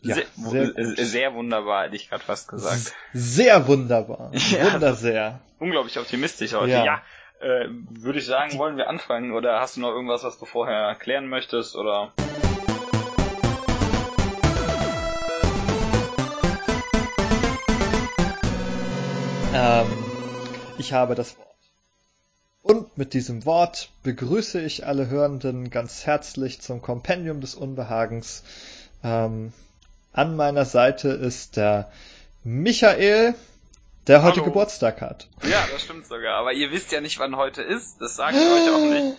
Ja, sehr, sehr, sehr, wunderbar, hätte ich gerade fast gesagt. Sehr wunderbar. Ja, Wundersehr. Unglaublich optimistisch heute. Ja, ja äh, würde ich sagen, wollen wir anfangen oder hast du noch irgendwas, was du vorher erklären möchtest oder? Ähm, ich habe das Wort. Und mit diesem Wort begrüße ich alle Hörenden ganz herzlich zum Kompendium des Unbehagens. Ähm, an meiner Seite ist der Michael, der heute Hallo. Geburtstag hat. Ja, das stimmt sogar. Aber ihr wisst ja nicht, wann heute ist. Das sage ich euch auch nicht.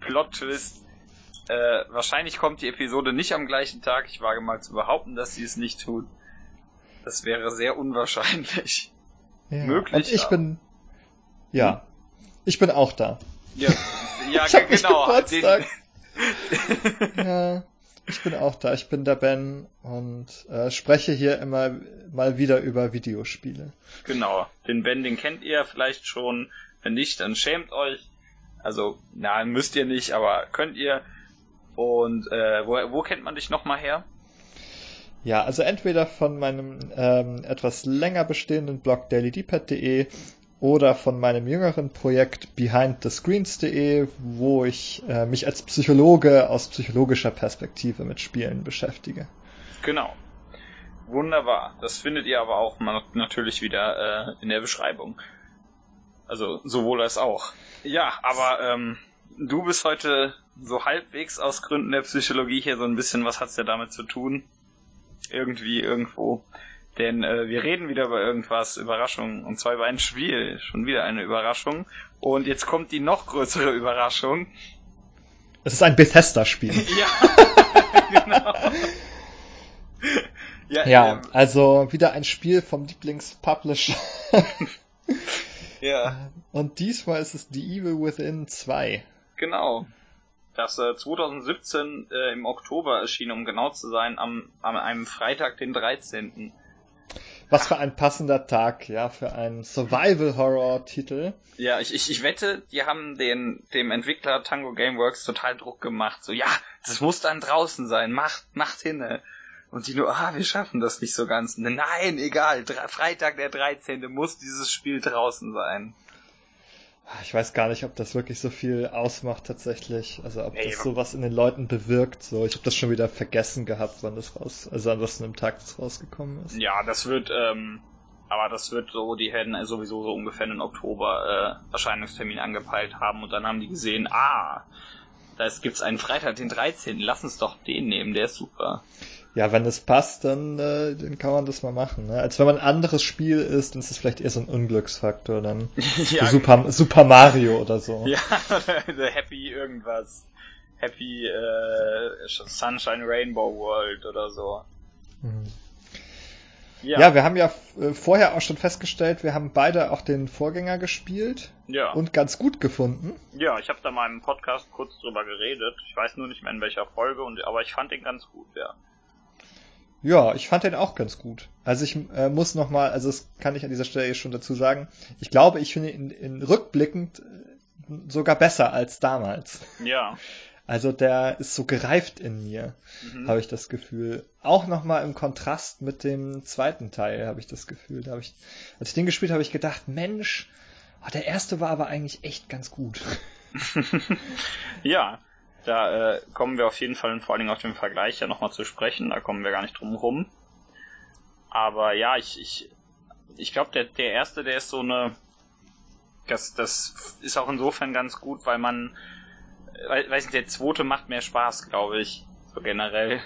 Plot Twist. Äh, wahrscheinlich kommt die Episode nicht am gleichen Tag. Ich wage mal zu behaupten, dass sie es nicht tut. Das wäre sehr unwahrscheinlich. Ja. Möglich. Und ich aber. bin. Ja. Hm? Ich bin auch da. Ja, ja genau. Den... ja, ich bin auch da. Ich bin der Ben und äh, spreche hier immer mal wieder über Videospiele. Genau. Den Ben, den kennt ihr vielleicht schon. Wenn nicht, dann schämt euch. Also, na, müsst ihr nicht, aber könnt ihr. Und äh, wo, wo kennt man dich nochmal her? Ja, also entweder von meinem ähm, etwas länger bestehenden Blog dailydpad.de oder von meinem jüngeren Projekt behindthescreens.de, wo ich äh, mich als Psychologe aus psychologischer Perspektive mit Spielen beschäftige. Genau. Wunderbar. Das findet ihr aber auch natürlich wieder äh, in der Beschreibung. Also sowohl als auch. Ja, aber ähm, du bist heute so halbwegs aus Gründen der Psychologie hier so ein bisschen, was hat's ja damit zu tun? Irgendwie, irgendwo. Denn äh, wir reden wieder über irgendwas, Überraschung, und zwar über ein Spiel. Schon wieder eine Überraschung. Und jetzt kommt die noch größere Überraschung. Es ist ein Bethesda-Spiel. ja, genau. ja, ja ähm, also wieder ein Spiel vom Lieblingspublisher. ja. Und diesmal ist es The Evil Within 2. Genau. Das äh, 2017 äh, im Oktober erschien, um genau zu sein, am, am einem Freitag, den 13. Was für ein passender Tag, ja, für einen Survival-Horror-Titel. Ja, ich, ich, ich wette, die haben den, dem Entwickler Tango Gameworks total Druck gemacht. So, ja, das muss dann draußen sein, macht, macht hinne. Und die nur, ah, wir schaffen das nicht so ganz. Nein, egal, Freitag der 13. muss dieses Spiel draußen sein. Ich weiß gar nicht, ob das wirklich so viel ausmacht tatsächlich. Also ob das sowas in den Leuten bewirkt. So, ich habe das schon wieder vergessen gehabt, wann das raus, also an was einem Tag das rausgekommen ist. Ja, das wird, ähm, aber das wird so, die hätten sowieso so ungefähr einen Oktober äh, Erscheinungstermin angepeilt haben und dann haben die gesehen, ah, da gibt's einen Freitag, den 13. Lass uns doch den nehmen, der ist super ja, wenn es passt, dann, äh, dann kann man das mal machen. Ne? Als wenn man ein anderes Spiel ist, dann ist es vielleicht eher so ein Unglücksfaktor dann. ja, Super, Super Mario oder so. Ja, Happy irgendwas. Happy äh, Sunshine Rainbow World oder so. Mhm. Ja. ja, wir haben ja äh, vorher auch schon festgestellt, wir haben beide auch den Vorgänger gespielt ja. und ganz gut gefunden. Ja, ich habe da mal im Podcast kurz drüber geredet. Ich weiß nur nicht mehr in welcher Folge, und, aber ich fand den ganz gut, ja. Ja, ich fand den auch ganz gut. Also ich äh, muss noch mal, also das kann ich an dieser Stelle schon dazu sagen. Ich glaube, ich finde ihn in rückblickend äh, sogar besser als damals. Ja. Also der ist so gereift in mir, mhm. habe ich das Gefühl. Auch noch mal im Kontrast mit dem zweiten Teil habe ich das Gefühl. Da habe ich, als ich den gespielt habe, ich gedacht, Mensch, oh, der erste war aber eigentlich echt ganz gut. ja, da äh, kommen wir auf jeden Fall und vor allen Dingen auf den Vergleich ja nochmal zu sprechen. Da kommen wir gar nicht drum rum. Aber ja, ich, ich, ich glaube, der, der erste, der ist so eine. Das, das ist auch insofern ganz gut, weil man. Weiß nicht, der zweite macht mehr Spaß, glaube ich. So generell.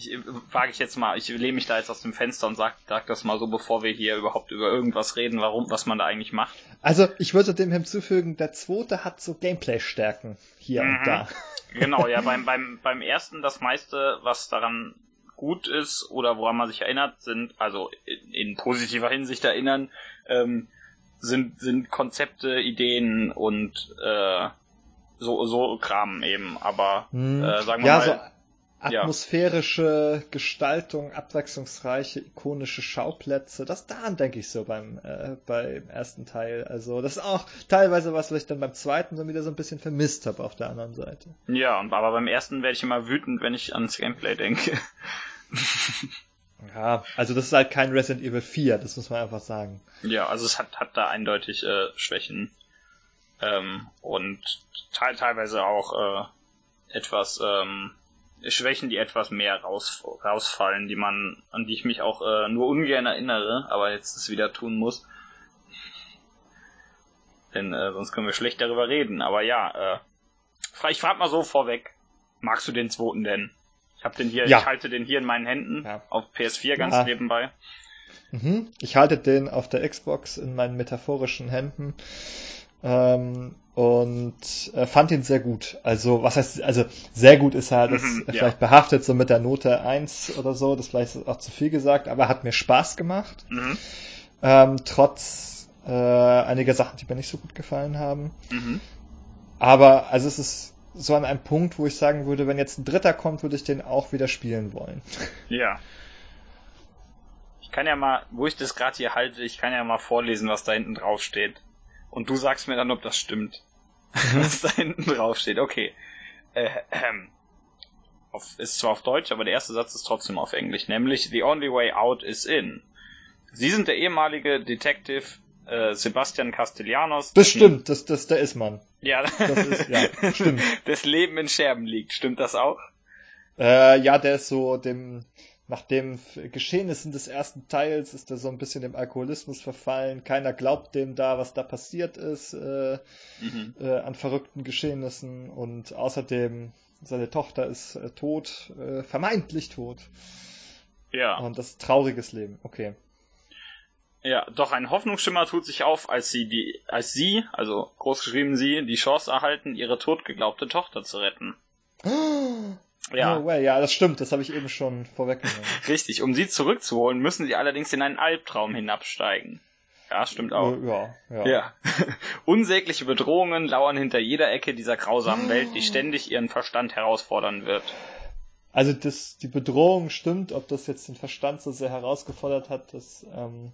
Ich wage ich jetzt mal, ich lehne mich da jetzt aus dem Fenster und sag, sag das mal so, bevor wir hier überhaupt über irgendwas reden, warum, was man da eigentlich macht. Also, ich würde dem hinzufügen, der zweite hat so Gameplay-Stärken hier mhm. und da. Genau, ja, beim, beim, beim ersten das meiste, was daran gut ist oder woran man sich erinnert, sind, also in, in positiver Hinsicht erinnern, ähm, sind, sind Konzepte, Ideen und äh, so, so Kram eben. Aber hm. äh, sagen wir ja, mal. So atmosphärische ja. Gestaltung, abwechslungsreiche, ikonische Schauplätze. Das daran denke ich so beim, äh, beim ersten Teil. Also das ist auch teilweise was, was ich dann beim zweiten dann wieder so ein bisschen vermisst habe auf der anderen Seite. Ja, aber beim ersten werde ich immer wütend, wenn ich ans Gameplay denke. ja, also das ist halt kein Resident Evil 4, das muss man einfach sagen. Ja, also es hat, hat da eindeutig äh, Schwächen. Ähm, und te teilweise auch äh, etwas ähm, Schwächen, die etwas mehr raus, rausfallen, die man, an die ich mich auch äh, nur ungern erinnere, aber jetzt es wieder tun muss. Denn äh, sonst können wir schlecht darüber reden. Aber ja, äh, ich frage mal so vorweg, magst du den zweiten denn? Ich habe den hier, ja. ich halte den hier in meinen Händen ja. auf PS4 ganz ja. nebenbei. Mhm. Ich halte den auf der Xbox in meinen metaphorischen Händen. Ähm, und äh, fand ihn sehr gut. Also, was heißt, also sehr gut ist halt, das mhm, vielleicht behaftet so mit der Note 1 oder so, das vielleicht auch zu viel gesagt, aber hat mir Spaß gemacht. Mhm. Ähm, trotz äh, einiger Sachen, die mir nicht so gut gefallen haben. Mhm. Aber, also es ist so an einem Punkt, wo ich sagen würde, wenn jetzt ein Dritter kommt, würde ich den auch wieder spielen wollen. Ja. Ich kann ja mal, wo ich das gerade hier halte, ich kann ja mal vorlesen, was da hinten drauf steht. Und du sagst mir dann, ob das stimmt. Mhm. was da hinten drauf steht. Okay. Äh, ähm. Auf, ist zwar auf Deutsch, aber der erste Satz ist trotzdem auf Englisch, nämlich The only way out is in. Sie sind der ehemalige Detective äh, Sebastian Castellanos. Das stimmt, das, das, da ist man. Ja, das ist, ja, stimmt. Das Leben in Scherben liegt, stimmt das auch? Äh, ja, der ist so dem, nach dem Geschehnissen des ersten Teils ist er so ein bisschen dem Alkoholismus verfallen. Keiner glaubt dem da, was da passiert ist äh, mhm. äh, an verrückten Geschehnissen. Und außerdem, seine Tochter ist äh, tot, äh, vermeintlich tot. Ja. Und das ist trauriges Leben. Okay. Ja, doch ein Hoffnungsschimmer tut sich auf, als sie die, als sie, also großgeschrieben sie, die Chance erhalten, ihre totgeglaubte Tochter zu retten. Ja. No way. ja, das stimmt, das habe ich eben schon vorweggenommen. Richtig, um sie zurückzuholen, müssen sie allerdings in einen Albtraum hinabsteigen. Ja, stimmt auch. Ja, ja. ja. Unsägliche Bedrohungen lauern hinter jeder Ecke dieser grausamen Welt, die ständig ihren Verstand herausfordern wird. Also das, die Bedrohung stimmt, ob das jetzt den Verstand so sehr herausgefordert hat, das ähm,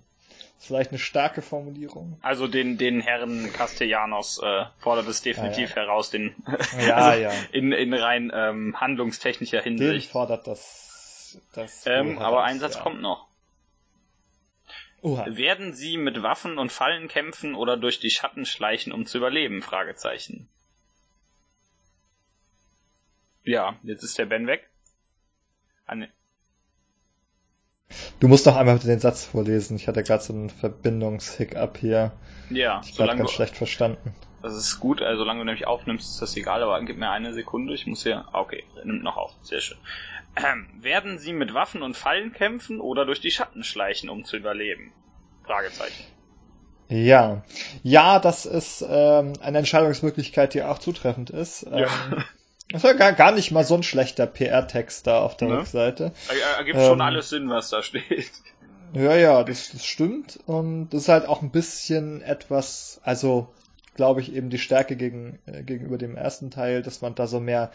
ist vielleicht eine starke Formulierung. Also den, den Herren Castellanos äh, fordert es definitiv ja, ja. heraus, den ja, also ja. In, in rein ähm, handlungstechnischer Hinsicht. Den fordert das. das ähm, aber ein Satz kommt noch. Uha. Werden sie mit Waffen und Fallen kämpfen oder durch die Schatten schleichen, um zu überleben? Fragezeichen. Ja, jetzt ist der Ben weg. An Du musst noch einmal den Satz vorlesen. Ich hatte gerade so einen Verbindungshiccup hier. Ja, ich habe ganz du, schlecht verstanden. Das ist gut, also solange du nämlich aufnimmst, ist das egal, aber gib mir eine Sekunde, ich muss hier. Ah, okay, nimmt noch auf, sehr schön. Ähm, werden sie mit Waffen und Fallen kämpfen oder durch die Schatten schleichen, um zu überleben? Fragezeichen. Ja, ja, das ist ähm, eine Entscheidungsmöglichkeit, die auch zutreffend ist. Ja. Das ja gar, gar nicht mal so ein schlechter PR-Text da auf der ne? Rückseite. Ergibt ähm, schon alles Sinn, was da steht. Ja, ja, das, das stimmt. Und das ist halt auch ein bisschen etwas, also glaube ich, eben die Stärke gegen, äh, gegenüber dem ersten Teil, dass man da so mehr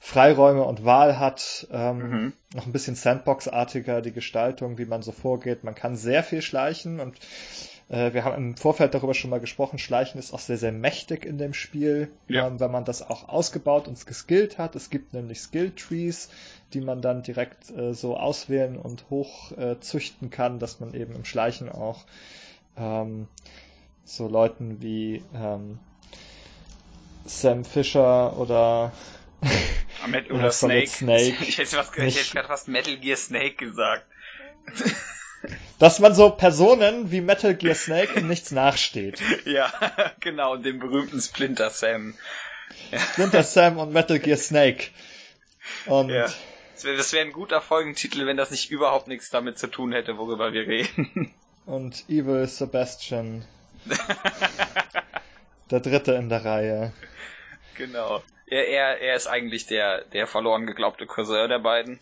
Freiräume und Wahl hat. Ähm, mhm. Noch ein bisschen Sandbox-artiger die Gestaltung, wie man so vorgeht. Man kann sehr viel schleichen und äh, wir haben im Vorfeld darüber schon mal gesprochen, Schleichen ist auch sehr, sehr mächtig in dem Spiel, ja. ähm, wenn man das auch ausgebaut und geskillt hat. Es gibt nämlich Skill-Trees, die man dann direkt äh, so auswählen und hochzüchten äh, kann, dass man eben im Schleichen auch ähm, so Leuten wie ähm, Sam Fisher oder oder Snake. Snake. Ich hätte, gerade fast Metal Gear Snake gesagt dass man so Personen wie Metal Gear Snake in nichts nachsteht. Ja, genau, dem berühmten Splinter Sam. Splinter Sam und Metal Gear Snake. Und ja. Das wäre wär ein guter Folgentitel, wenn das nicht überhaupt nichts damit zu tun hätte, worüber wir reden. Und Evil Sebastian. der dritte in der Reihe. Genau. Er, er, er ist eigentlich der, der verloren geglaubte Cousin der beiden.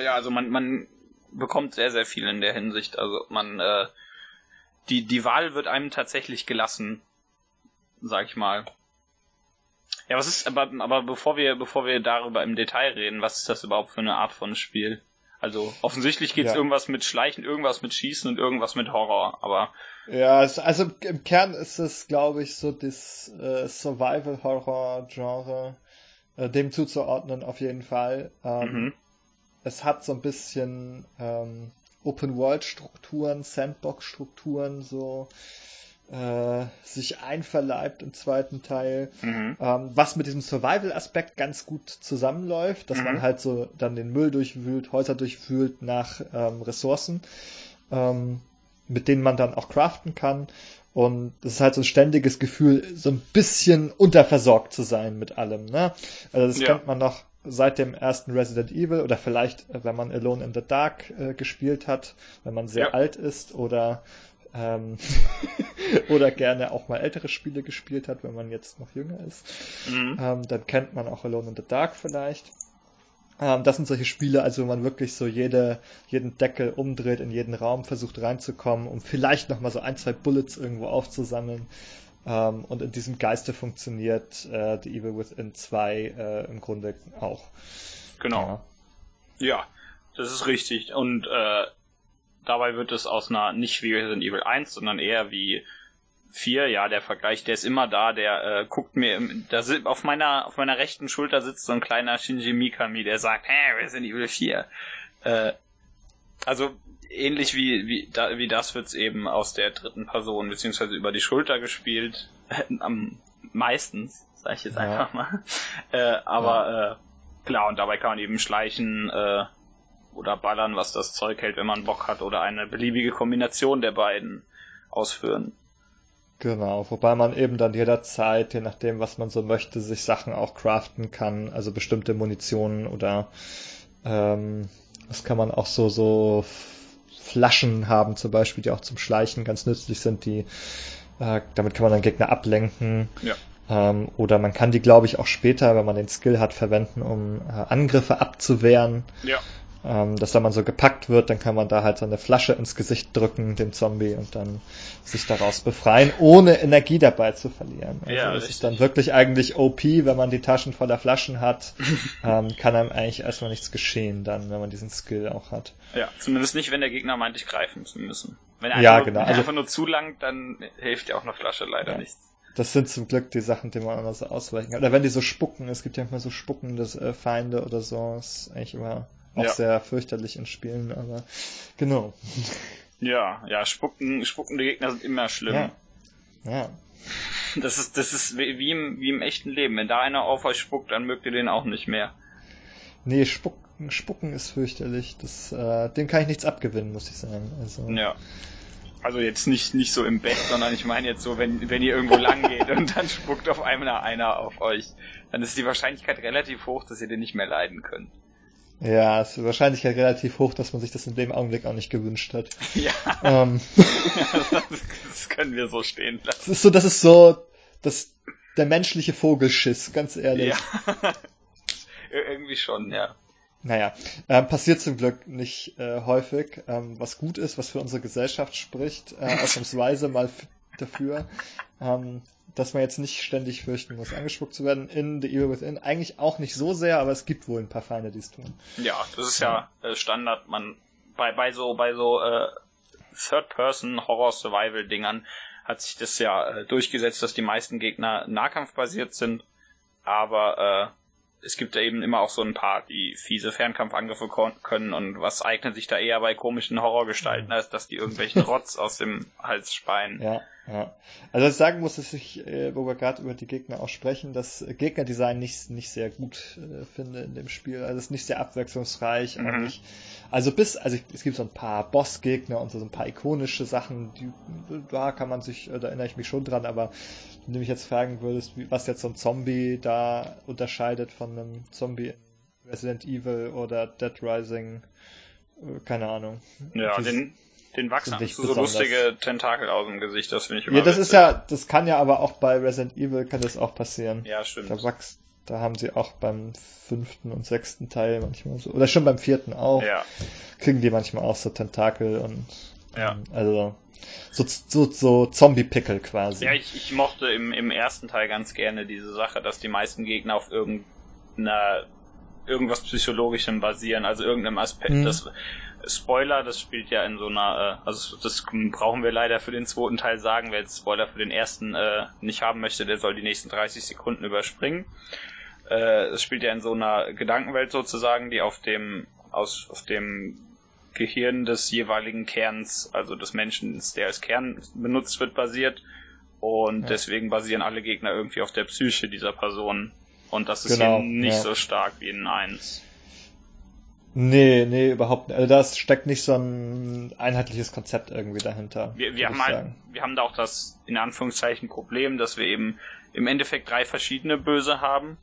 Ja, also man, man bekommt sehr, sehr viel in der Hinsicht. Also man, äh, die, die Wahl wird einem tatsächlich gelassen, sag ich mal. Ja, was ist, aber, aber bevor wir, bevor wir darüber im Detail reden, was ist das überhaupt für eine Art von Spiel? Also offensichtlich geht's ja. irgendwas mit Schleichen, irgendwas mit Schießen und irgendwas mit Horror, aber. Ja, es, also im Kern ist es, glaube ich, so das äh, Survival-Horror-Genre, äh, dem zuzuordnen auf jeden Fall. Ähm, mhm es hat so ein bisschen ähm, Open-World-Strukturen, Sandbox-Strukturen so äh, sich einverleibt im zweiten Teil, mhm. ähm, was mit diesem Survival-Aspekt ganz gut zusammenläuft, dass mhm. man halt so dann den Müll durchwühlt, Häuser durchwühlt nach ähm, Ressourcen, ähm, mit denen man dann auch craften kann. Und das ist halt so ein ständiges Gefühl, so ein bisschen unterversorgt zu sein mit allem. Ne? Also das ja. kennt man noch seit dem ersten Resident Evil oder vielleicht, wenn man Alone in the Dark äh, gespielt hat, wenn man sehr ja. alt ist oder ähm, oder gerne auch mal ältere Spiele gespielt hat, wenn man jetzt noch jünger ist. Mhm. Ähm, dann kennt man auch Alone in the Dark vielleicht. Ähm, das sind solche Spiele, also wenn man wirklich so jede, jeden Deckel umdreht, in jeden Raum versucht reinzukommen, um vielleicht nochmal so ein, zwei Bullets irgendwo aufzusammeln. Ähm, und in diesem Geiste funktioniert äh, The Evil Within 2 äh, im Grunde auch. Genau. Ja. ja, das ist richtig. Und äh, dabei wird es aus einer, nicht wie Resident Evil 1, sondern eher wie 4, ja, der Vergleich, der ist immer da, der äh, guckt mir, im, da auf meiner, auf meiner rechten Schulter sitzt so ein kleiner Shinji Mikami, der sagt, hä, Resident Evil 4. Äh, also ähnlich wie, wie, da, wie das wird's eben aus der dritten Person, beziehungsweise über die Schulter gespielt, am meistens, sag ich jetzt ja. einfach mal. Äh, aber ja. äh, klar, und dabei kann man eben schleichen, äh, oder ballern, was das Zeug hält, wenn man Bock hat, oder eine beliebige Kombination der beiden ausführen. Genau, wobei man eben dann jederzeit, je nachdem, was man so möchte, sich Sachen auch craften kann, also bestimmte Munitionen oder ähm, was kann man auch so, so Flaschen haben zum Beispiel, die auch zum Schleichen ganz nützlich sind, die äh, damit kann man dann Gegner ablenken. Ja. Ähm, oder man kann die, glaube ich, auch später, wenn man den Skill hat, verwenden, um äh, Angriffe abzuwehren. Ja ähm, dass da man so gepackt wird, dann kann man da halt so eine Flasche ins Gesicht drücken, dem Zombie, und dann sich daraus befreien, ohne Energie dabei zu verlieren. Also ja, das richtig. ist dann wirklich eigentlich OP, wenn man die Taschen voller Flaschen hat, ähm, kann einem eigentlich erstmal nichts geschehen, dann, wenn man diesen Skill auch hat. Ja, zumindest nicht, wenn der Gegner meint, dich greifen zu müssen. Wenn er ja, einfach, genau. Nur, also, einfach nur zu lang, dann hilft dir auch eine Flasche leider ja. nichts. Das sind zum Glück die Sachen, die man anders ausweichen kann. Oder wenn die so spucken, es gibt ja immer so spuckende äh, Feinde oder so, ist eigentlich immer auch ja. sehr fürchterlich in Spielen, aber genau. Ja, ja, spucken, spuckende Gegner sind immer schlimm. Ja. ja. Das ist, das ist wie im, wie im echten Leben. Wenn da einer auf euch spuckt, dann mögt ihr den auch nicht mehr. Nee, spucken, spucken ist fürchterlich. Das, äh, dem kann ich nichts abgewinnen, muss ich sagen. Also, ja. Also jetzt nicht, nicht so im Bett, sondern ich meine jetzt so, wenn, wenn ihr irgendwo lang geht und dann spuckt auf einmal einer auf euch, dann ist die Wahrscheinlichkeit relativ hoch, dass ihr den nicht mehr leiden könnt. Ja, ist die Wahrscheinlichkeit relativ hoch, dass man sich das in dem Augenblick auch nicht gewünscht hat. Ja. Ähm. das können wir so stehen lassen. Das ist so, das ist so, das, der menschliche Vogelschiss, ganz ehrlich. Ja. Irgendwie schon, ja. Naja, äh, passiert zum Glück nicht äh, häufig, ähm, was gut ist, was für unsere Gesellschaft spricht, äh, ausnahmsweise mal dafür. Ähm, dass man jetzt nicht ständig fürchten muss, angespuckt zu werden. In The Evil Within eigentlich auch nicht so sehr, aber es gibt wohl ein paar Feinde, die es tun. Ja, das ist ja, äh, Standard. Man bei bei so bei so äh, Third-Person-Horror-Survival-Dingern hat sich das ja äh, durchgesetzt, dass die meisten Gegner nahkampfbasiert sind, aber äh, es gibt ja eben immer auch so ein paar, die fiese Fernkampfangriffe können und was eignet sich da eher bei komischen Horrorgestalten, mhm. als dass die irgendwelchen Rotz aus dem Hals speien. Ja. Ja. Also ich sagen muss, dass ich, äh, wo wir gerade über die Gegner auch sprechen, das Gegnerdesign nicht, nicht sehr gut äh, finde in dem Spiel. Also es ist nicht sehr abwechslungsreich. Mhm. Nicht, also bis, also es gibt so ein paar Bossgegner und so ein paar ikonische Sachen, die, da kann man sich, da erinnere ich mich schon dran, aber wenn du mich jetzt fragen würdest, wie, was jetzt so ein Zombie da unterscheidet von einem Zombie in Resident Evil oder Dead Rising, äh, keine Ahnung. Ja, den, den wachsen so besonders. lustige Tentakel aus dem Gesicht, das finde ich immer Ja, das witzig. ist ja, das kann ja aber auch bei Resident Evil kann das auch passieren. Ja, stimmt. Da wächst, da haben sie auch beim fünften und sechsten Teil manchmal so, oder schon beim vierten auch, ja. kriegen die manchmal auch so Tentakel und, ja. also, so, so, so Zombie-Pickel quasi. Ja, ich, ich mochte im, im ersten Teil ganz gerne diese Sache, dass die meisten Gegner auf irgendeiner irgendwas Psychologischem basieren, also irgendeinem Aspekt. Mhm. Das, Spoiler, das spielt ja in so einer, äh, also das brauchen wir leider für den zweiten Teil sagen, wer jetzt Spoiler für den ersten äh, nicht haben möchte, der soll die nächsten 30 Sekunden überspringen. Äh, es spielt ja in so einer Gedankenwelt sozusagen, die auf dem aus, auf dem Gehirn des jeweiligen Kerns, also des Menschen, der als Kern benutzt wird, basiert. Und ja. deswegen basieren alle Gegner irgendwie auf der Psyche dieser Person. Und das ist genau, hier nicht ja. so stark wie in 1. Nee, nee, überhaupt nicht. Also da steckt nicht so ein einheitliches Konzept irgendwie dahinter. Wir, wir haben halt, wir haben da auch das, in Anführungszeichen, Problem, dass wir eben im Endeffekt drei verschiedene Böse haben.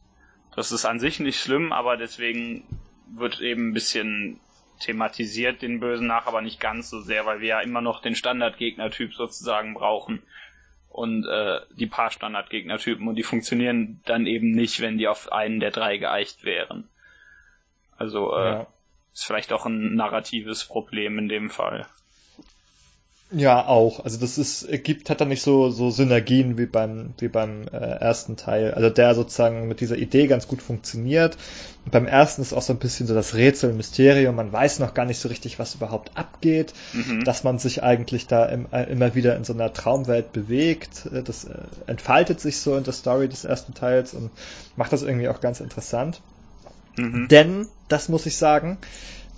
Das ist an sich nicht schlimm, aber deswegen wird eben ein bisschen thematisiert den Bösen nach, aber nicht ganz so sehr, weil wir ja immer noch den Standardgegnertyp sozusagen brauchen und äh, die paar Standardgegnertypen und die funktionieren dann eben nicht, wenn die auf einen der drei geeicht wären. Also äh, ja. ist vielleicht auch ein narratives Problem in dem Fall. Ja, auch. Also das ist, gibt, hat da nicht so, so Synergien wie beim, wie beim äh, ersten Teil. Also der sozusagen mit dieser Idee ganz gut funktioniert. Und beim ersten ist auch so ein bisschen so das Rätsel, Mysterium. Man weiß noch gar nicht so richtig, was überhaupt abgeht. Mhm. Dass man sich eigentlich da im, äh, immer wieder in so einer Traumwelt bewegt. Äh, das äh, entfaltet sich so in der Story des ersten Teils und macht das irgendwie auch ganz interessant. Mhm. Denn, das muss ich sagen,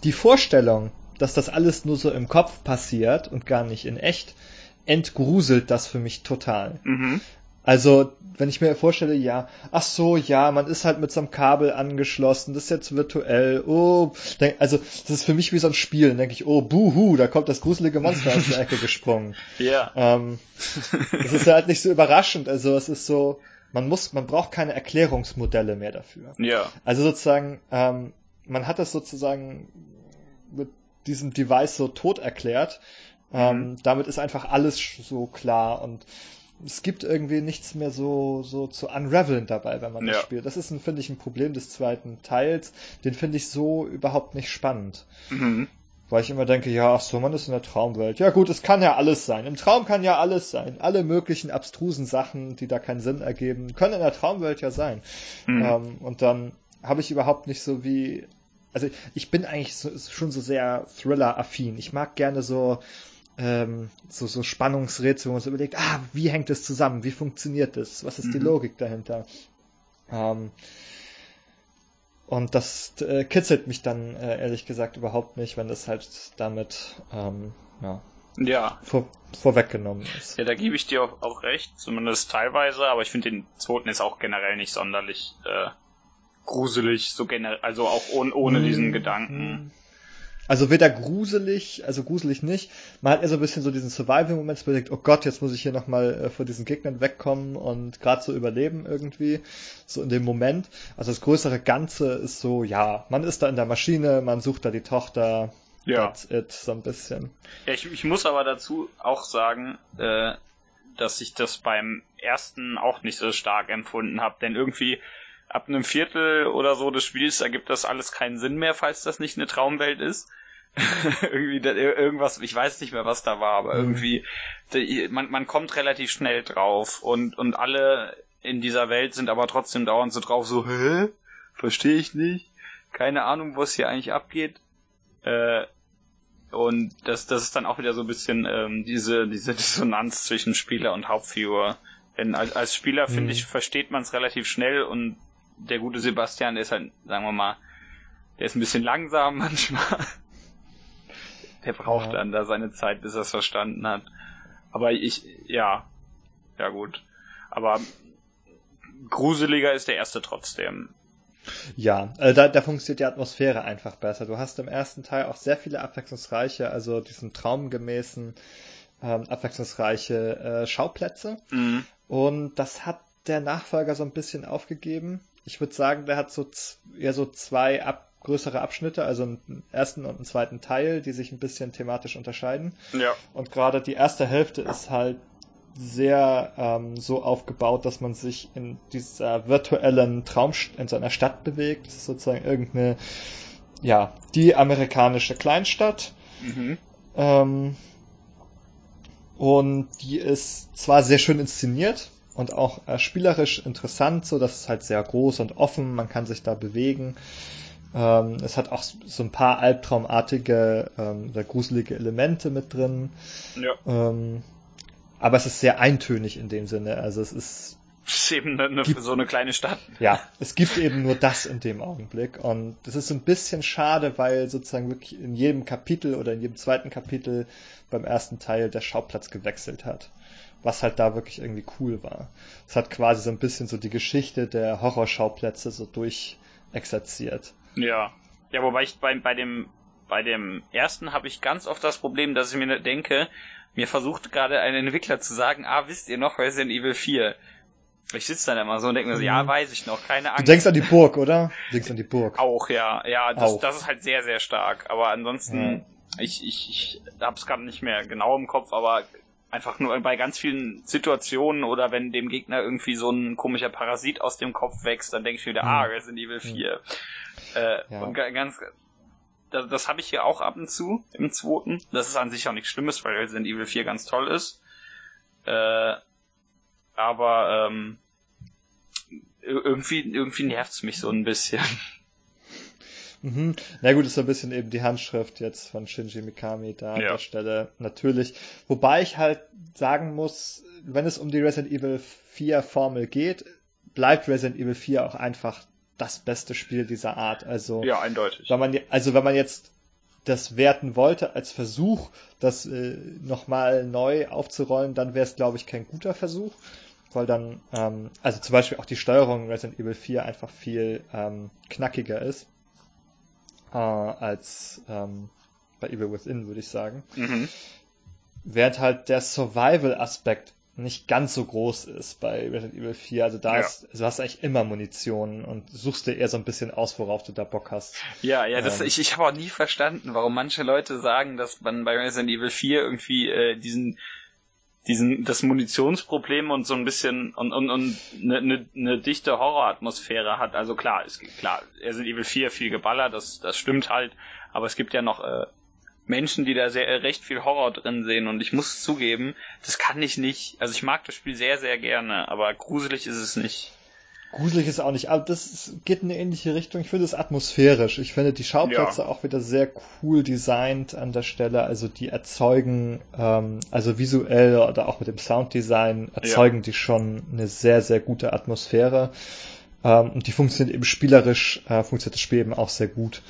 die Vorstellung, dass das alles nur so im Kopf passiert und gar nicht in echt, entgruselt das für mich total. Mhm. Also, wenn ich mir vorstelle, ja, ach so, ja, man ist halt mit so einem Kabel angeschlossen, das ist jetzt virtuell, oh, also, das ist für mich wie so ein Spiel, dann denke ich, oh, buhu, da kommt das gruselige Monster aus der Ecke gesprungen. Ja. Ähm, das ist halt nicht so überraschend, also, es ist so, man muss, man braucht keine Erklärungsmodelle mehr dafür. Ja. Also sozusagen, ähm, man hat das sozusagen mit diesem Device so tot erklärt. Ähm, mhm. damit ist einfach alles so klar und es gibt irgendwie nichts mehr so, so zu unraveln dabei, wenn man ja. das spielt. Das ist, finde ich, ein Problem des zweiten Teils. Den finde ich so überhaupt nicht spannend. Mhm. Weil ich immer denke, ja, ach so, man ist in der Traumwelt. Ja gut, es kann ja alles sein. Im Traum kann ja alles sein. Alle möglichen abstrusen Sachen, die da keinen Sinn ergeben, können in der Traumwelt ja sein. Mhm. Ähm, und dann habe ich überhaupt nicht so wie also ich bin eigentlich so, schon so sehr Thriller-affin. Ich mag gerne so, ähm, so, so Spannungsrätsel, wo man so überlegt, ah, wie hängt das zusammen? Wie funktioniert das? Was ist mhm. die Logik dahinter? Ähm, und das äh, kitzelt mich dann äh, ehrlich gesagt überhaupt nicht, wenn das halt damit ähm, ja, ja. Vor, vorweggenommen ist. Ja, da gebe ich dir auch, auch recht, zumindest teilweise, aber ich finde den zweiten ist auch generell nicht sonderlich äh, gruselig, so generell, also auch ohne, ohne diesen mhm. Gedanken. Also weder gruselig, also gruselig nicht. Man hat eher so ein bisschen so diesen Survival-Moment, wo man denkt, oh Gott, jetzt muss ich hier nochmal äh, vor diesen Gegnern wegkommen und gerade so überleben irgendwie. So in dem Moment. Also das größere Ganze ist so, ja, man ist da in der Maschine, man sucht da die Tochter. Ja. That's it, so ein bisschen. Ja, ich, ich muss aber dazu auch sagen, äh, dass ich das beim ersten auch nicht so stark empfunden habe, denn irgendwie ab einem Viertel oder so des Spiels ergibt das alles keinen Sinn mehr, falls das nicht eine Traumwelt ist. irgendwie da, irgendwas, ich weiß nicht mehr, was da war, aber mhm. irgendwie, man, man kommt relativ schnell drauf und, und alle in dieser Welt sind aber trotzdem dauernd so drauf, so, hä? Verstehe ich nicht. Keine Ahnung, wo es hier eigentlich abgeht. Äh, und das, das ist dann auch wieder so ein bisschen ähm, diese, diese Dissonanz zwischen Spieler und Hauptfigur. Denn als, als Spieler, mhm. finde ich, versteht man es relativ schnell und der gute Sebastian, der ist halt, sagen wir mal, der ist ein bisschen langsam manchmal. Der braucht ja. dann da seine Zeit, bis er es verstanden hat. Aber ich, ja, ja gut. Aber gruseliger ist der erste trotzdem. Ja, äh, da, da funktioniert die Atmosphäre einfach besser. Du hast im ersten Teil auch sehr viele abwechslungsreiche, also diesen traumgemäßen, ähm, abwechslungsreiche äh, Schauplätze. Mhm. Und das hat der Nachfolger so ein bisschen aufgegeben ich würde sagen, der hat so eher so zwei ab, größere Abschnitte, also einen ersten und einen zweiten Teil, die sich ein bisschen thematisch unterscheiden. Ja. Und gerade die erste Hälfte ist halt sehr ähm, so aufgebaut, dass man sich in dieser virtuellen Traum in so einer Stadt bewegt. Das ist sozusagen irgendeine, ja, die amerikanische Kleinstadt. Mhm. Ähm, und die ist zwar sehr schön inszeniert, und auch äh, spielerisch interessant, so dass es halt sehr groß und offen, man kann sich da bewegen. Ähm, es hat auch so ein paar albtraumartige ähm, oder gruselige Elemente mit drin. Ja. Ähm, aber es ist sehr eintönig in dem Sinne. Also es ist ist eben eine, gibt, so eine kleine Stadt. Ja, es gibt eben nur das in dem Augenblick. Und das ist ein bisschen schade, weil sozusagen wirklich in jedem Kapitel oder in jedem zweiten Kapitel beim ersten Teil der Schauplatz gewechselt hat. Was halt da wirklich irgendwie cool war. Es hat quasi so ein bisschen so die Geschichte der Horrorschauplätze so durchexerziert. Ja. Ja, wobei ich bei, bei dem bei dem ersten habe ich ganz oft das Problem, dass ich mir denke, mir versucht gerade ein Entwickler zu sagen, ah, wisst ihr noch Resident Evil 4? Ich sitze dann immer so und denke mir so, ja, mhm. weiß ich noch, keine Angst. Du denkst an die Burg, oder? Du denkst an die Burg. Auch, ja. Ja, das, Auch. das ist halt sehr, sehr stark. Aber ansonsten, ja. ich, ich, ich hab's gerade nicht mehr genau im Kopf, aber einfach nur bei ganz vielen Situationen oder wenn dem Gegner irgendwie so ein komischer Parasit aus dem Kopf wächst, dann denke ich wieder, mhm. ah, Resident Evil 4. Mhm. Äh, ja. Und ganz, das, das habe ich hier auch ab und zu im zweiten. Das ist an sich auch nichts Schlimmes, weil Resident Evil 4 ganz toll ist. Äh, aber ähm, irgendwie, irgendwie nervt es mich so ein bisschen. Mhm. Na gut, ist so ein bisschen eben die Handschrift jetzt von Shinji Mikami da an der Stelle. Natürlich. Wobei ich halt sagen muss, wenn es um die Resident Evil 4 Formel geht, bleibt Resident Evil 4 auch einfach das beste Spiel dieser Art. Also, ja, eindeutig. Wenn man, also wenn man jetzt das werten wollte als Versuch, das äh, nochmal neu aufzurollen, dann wäre es, glaube ich, kein guter Versuch weil dann, ähm, also zum Beispiel auch die Steuerung in Resident Evil 4 einfach viel ähm, knackiger ist äh, als ähm, bei Evil Within, würde ich sagen. Mhm. Während halt der Survival-Aspekt nicht ganz so groß ist bei Resident Evil 4. Also da ja. ist, also hast du eigentlich immer Munition und suchst dir eher so ein bisschen aus, worauf du da Bock hast. Ja, ja, das, ähm, ich, ich habe auch nie verstanden, warum manche Leute sagen, dass man bei Resident Evil 4 irgendwie äh, diesen diesen das Munitionsproblem und so ein bisschen und und und eine, eine, eine dichte Horroratmosphäre hat. Also klar, ist klar, er sind Evil 4 viel geballert, das das stimmt halt, aber es gibt ja noch äh, Menschen, die da sehr recht viel Horror drin sehen und ich muss zugeben, das kann ich nicht. Also ich mag das Spiel sehr sehr gerne, aber gruselig ist es nicht. Gruselig ist auch nicht, aber das geht in eine ähnliche Richtung. Ich finde es atmosphärisch. Ich finde die Schauplätze ja. auch wieder sehr cool designt an der Stelle. Also die erzeugen, ähm, also visuell oder auch mit dem Sounddesign erzeugen ja. die schon eine sehr, sehr gute Atmosphäre. Ähm, und die funktioniert eben spielerisch, äh, funktioniert das Spiel eben auch sehr gut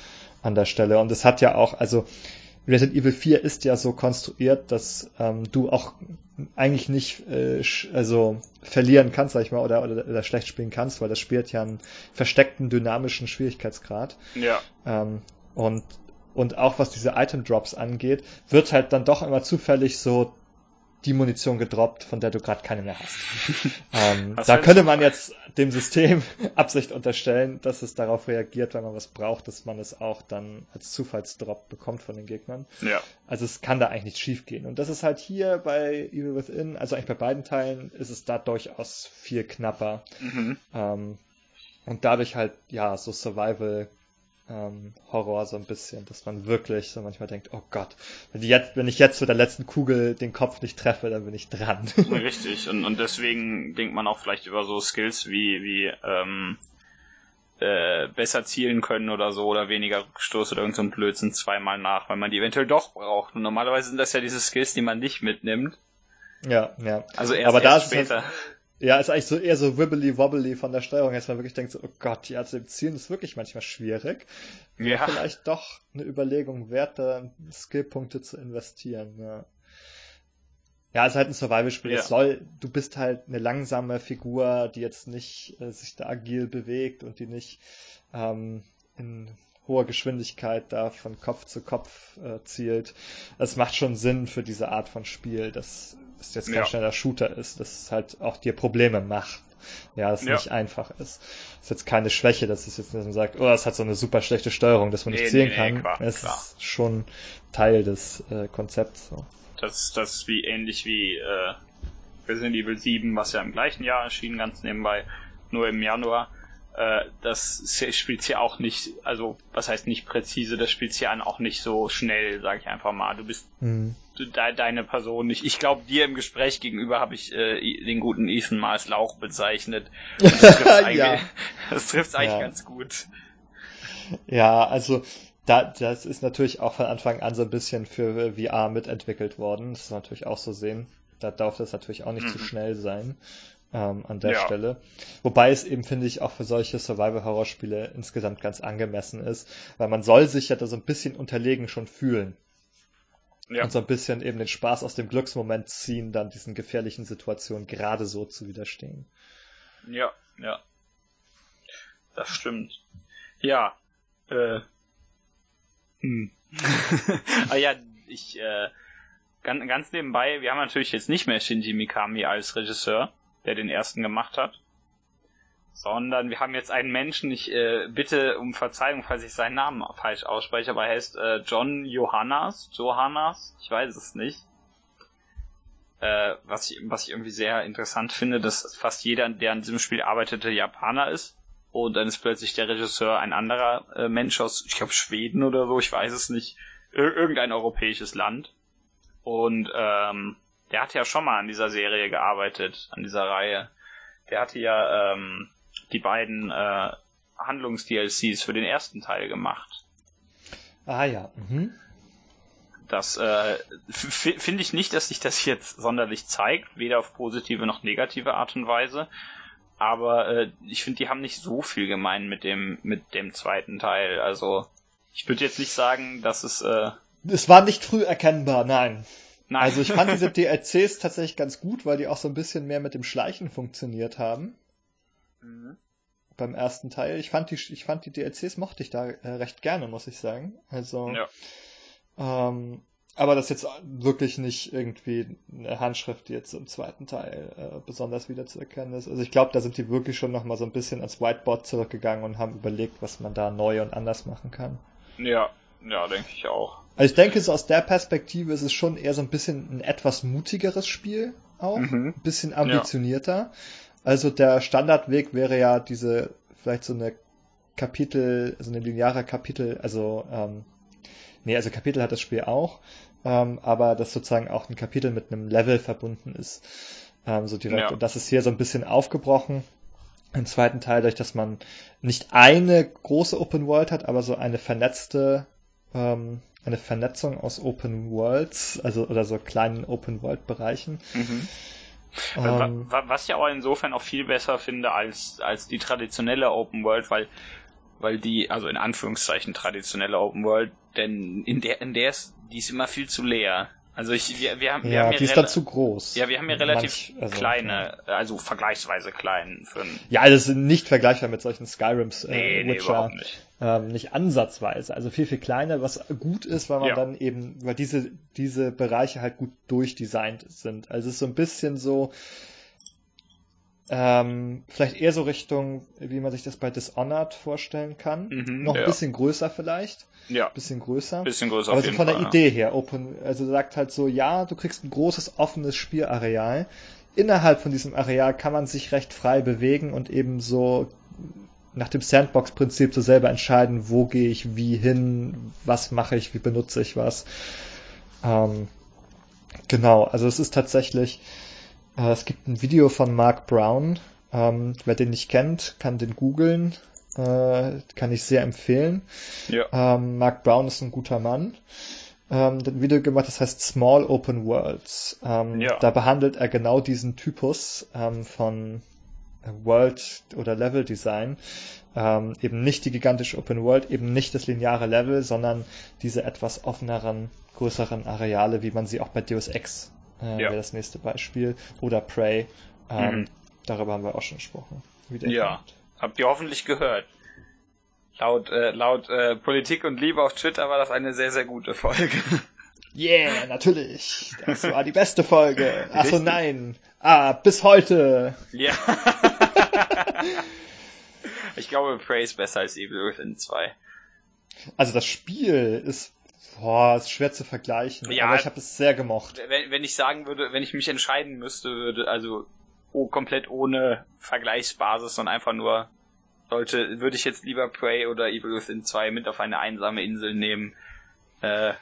an der Stelle. Und es hat ja auch, also Resident Evil 4 ist ja so konstruiert, dass ähm, du auch eigentlich nicht äh, also verlieren kannst, sag ich mal, oder, oder, oder schlecht spielen kannst, weil das spielt ja einen versteckten dynamischen Schwierigkeitsgrad. Ja. Ähm, und und auch was diese Item Drops angeht, wird halt dann doch immer zufällig so die Munition gedroppt, von der du gerade keine mehr hast. ähm, da könnte man jetzt dem System Absicht unterstellen, dass es darauf reagiert, wenn man was braucht, dass man es auch dann als Zufallsdrop bekommt von den Gegnern. Ja. Also es kann da eigentlich nicht schief gehen. Und das ist halt hier bei Evil Within, also eigentlich bei beiden Teilen, ist es da durchaus viel knapper. Mhm. Ähm, und dadurch halt, ja, so Survival ähm, Horror so ein bisschen, dass man wirklich so manchmal denkt, oh Gott, wenn, jetzt, wenn ich jetzt mit der letzten Kugel den Kopf nicht treffe, dann bin ich dran. Richtig, und, und deswegen denkt man auch vielleicht über so Skills wie, wie ähm, äh, besser zielen können oder so oder weniger Rückstoß oder irgendein so Blödsinn zweimal nach, weil man die eventuell doch braucht. Und normalerweise sind das ja diese Skills, die man nicht mitnimmt. Ja, ja. Also erst, Aber erst später. Halt, ja, ist eigentlich so eher so wibbly wobbly von der Steuerung, dass man wirklich denkt, so, oh Gott, ja, zu zielen ist wirklich manchmal schwierig. Ja. Vielleicht doch eine Überlegung wert, da Skillpunkte zu investieren, ja. Ja, es ist halt ein Survival-Spiel. Ja. Es soll, du bist halt eine langsame Figur, die jetzt nicht äh, sich da agil bewegt und die nicht ähm, in hoher Geschwindigkeit da von Kopf zu Kopf äh, zielt. Das macht schon Sinn für diese Art von Spiel, dass es jetzt kein ja. schneller Shooter ist, dass es halt auch dir Probleme macht. Ja, dass es ja. nicht einfach ist. Das ist jetzt keine Schwäche, dass es jetzt dass man sagt, oh, es hat so eine super schlechte Steuerung, dass man nee, nicht sehen nee, kann. Nee, klar, es klar. ist schon Teil des äh, Konzepts. So. Das, das ist wie ähnlich wie äh, Resident Evil 7, was ja im gleichen Jahr erschien, ganz nebenbei, nur im Januar äh, das spielt ja auch nicht, also was heißt nicht präzise, das spielt ja auch nicht so schnell, sag ich einfach mal. Du bist mhm. du, de, deine Person nicht. Ich glaube, dir im Gespräch gegenüber habe ich äh, den guten Ethan mal als Lauch bezeichnet. Und das trifft eigentlich, ja. das eigentlich ja. ganz gut. Ja, also da, das ist natürlich auch von Anfang an so ein bisschen für VR mitentwickelt worden. Das ist natürlich auch so sehen. Da darf das natürlich auch nicht mhm. zu schnell sein. Ähm, an der Ja. Stelle. Wobei es eben, finde ich, auch für solche Survival-Horror-Spiele insgesamt ganz angemessen ist, weil man soll sich ja da so ein bisschen unterlegen schon fühlen. Ja. Und so ein bisschen eben den Spaß aus dem Glücksmoment ziehen, dann diesen gefährlichen Situationen gerade so zu widerstehen. Ja, ja. Das stimmt. Ja, äh. Hm. ah ja, ich, äh, ganz, ganz nebenbei, wir haben natürlich jetzt nicht mehr Shinji Mikami als Regisseur, der den ersten gemacht hat. Sondern wir haben jetzt einen Menschen, ich äh, bitte um Verzeihung, falls ich seinen Namen falsch ausspreche, aber er heißt äh, John Johannas, Johannas, ich weiß es nicht. Äh, was, ich, was ich irgendwie sehr interessant finde, dass fast jeder, der an diesem Spiel arbeitete, Japaner ist. Und dann ist plötzlich der Regisseur ein anderer äh, Mensch aus, ich glaube, Schweden oder so, ich weiß es nicht. Ir irgendein europäisches Land. Und ähm, der hat ja schon mal an dieser Serie gearbeitet, an dieser Reihe. Der hatte ja ähm, die beiden äh, Handlungs-DLCs für den ersten Teil gemacht. Ah ja. Mhm. Das äh, finde ich nicht, dass sich das jetzt sonderlich zeigt, weder auf positive noch negative Art und Weise. Aber äh, ich finde, die haben nicht so viel gemein mit dem mit dem zweiten Teil. Also ich würde jetzt nicht sagen, dass es äh, Es war nicht früh erkennbar, nein. Nein. Also ich fand diese DLCs tatsächlich ganz gut, weil die auch so ein bisschen mehr mit dem Schleichen funktioniert haben. Mhm. Beim ersten Teil. Ich fand die, ich fand die DLCs mochte ich da äh, recht gerne, muss ich sagen. Also, ja. ähm, aber das ist jetzt wirklich nicht irgendwie eine Handschrift, die jetzt im zweiten Teil äh, besonders wiederzuerkennen ist. Also ich glaube, da sind die wirklich schon nochmal so ein bisschen ans Whiteboard zurückgegangen und haben überlegt, was man da neu und anders machen kann. ja, ja, denke ich auch. Also ich denke, so aus der Perspektive ist es schon eher so ein bisschen ein etwas mutigeres Spiel auch, Mhm. ein bisschen ambitionierter. Also der Standardweg wäre ja diese, vielleicht so eine Kapitel, also eine lineare Kapitel, also ähm, nee, also Kapitel hat das Spiel auch, ähm, aber das sozusagen auch ein Kapitel mit einem Level verbunden ist. Ähm, so direkt. Ja. Und das ist hier so ein bisschen aufgebrochen. Im zweiten Teil, dadurch, dass man nicht eine große Open World hat, aber so eine vernetzte, ähm, eine Vernetzung aus Open Worlds, also oder so kleinen Open World Bereichen. Mhm. Ähm, Wa- wa- Was ich aber insofern auch viel besser finde als, als die traditionelle Open World, weil, weil die, also in Anführungszeichen traditionelle Open World, denn in der, in der ist, die ist immer viel zu leer. Also ich, wir, wir haben, wir ja, haben die ist dann zu groß. ja, wir haben ja relativ Manch- also, kleine, also vergleichsweise klein für ein, Ja, das ist nicht vergleichbar mit solchen Skyrims, äh, nee, nee, Witcher, nicht. ähm, nicht ansatzweise. Also viel, viel kleiner, was gut ist, weil man Ja. dann eben, weil diese, diese Bereiche halt gut durchdesignt sind. Also es ist so ein bisschen so, ähm, vielleicht eher so Richtung, wie man sich das bei Dishonored vorstellen kann. Mhm, Noch ein ja. bisschen größer vielleicht. Ja, Bisschen größer. bisschen größer Aber so von der Fall. ja. Idee her, Open, also sagt halt so, ja, du kriegst ein großes offenes Spielareal. Innerhalb von diesem Areal kann man sich recht frei bewegen und eben so nach dem Sandbox-Prinzip so selber entscheiden, wo gehe ich wie hin, was mache ich, wie benutze ich was. Ähm, genau, also es ist tatsächlich, es gibt ein Video von Mark Brown, ähm, wer den nicht kennt, kann den googeln, äh, kann ich sehr empfehlen. Ja. Ähm, Mark Brown ist ein guter Mann. Ähm, der ein Video gemacht, das heißt Small Open Worlds. Ähm, Ja. Da behandelt er genau diesen Typus ähm, von World oder Level Design. Ähm, eben nicht die gigantische Open World, eben nicht das lineare Level, sondern diese etwas offeneren, größeren Areale, wie man sie auch bei Deus Ex äh, Ja. wäre das nächste Beispiel oder Prey. Ähm, Mhm. Darüber haben wir auch schon gesprochen. Ja. kommt. Habt ihr hoffentlich gehört. Laut, äh, laut äh, Politik und Liebe auf Twitter war das eine sehr, sehr gute Folge. Yeah, natürlich. Das war die beste Folge. Achso, nein. Ah, bis heute. ja. ich glaube, Prey ist besser als Evil Within 2. Also das Spiel ist, boah, ist schwer zu vergleichen. Ja. aber ich habe es sehr gemocht. Wenn, wenn ich sagen würde, wenn ich mich entscheiden müsste, würde, also oh, komplett ohne Vergleichsbasis und einfach nur sollte, würde ich jetzt lieber Prey oder Evil Within 2 mit auf eine einsame Insel nehmen, äh,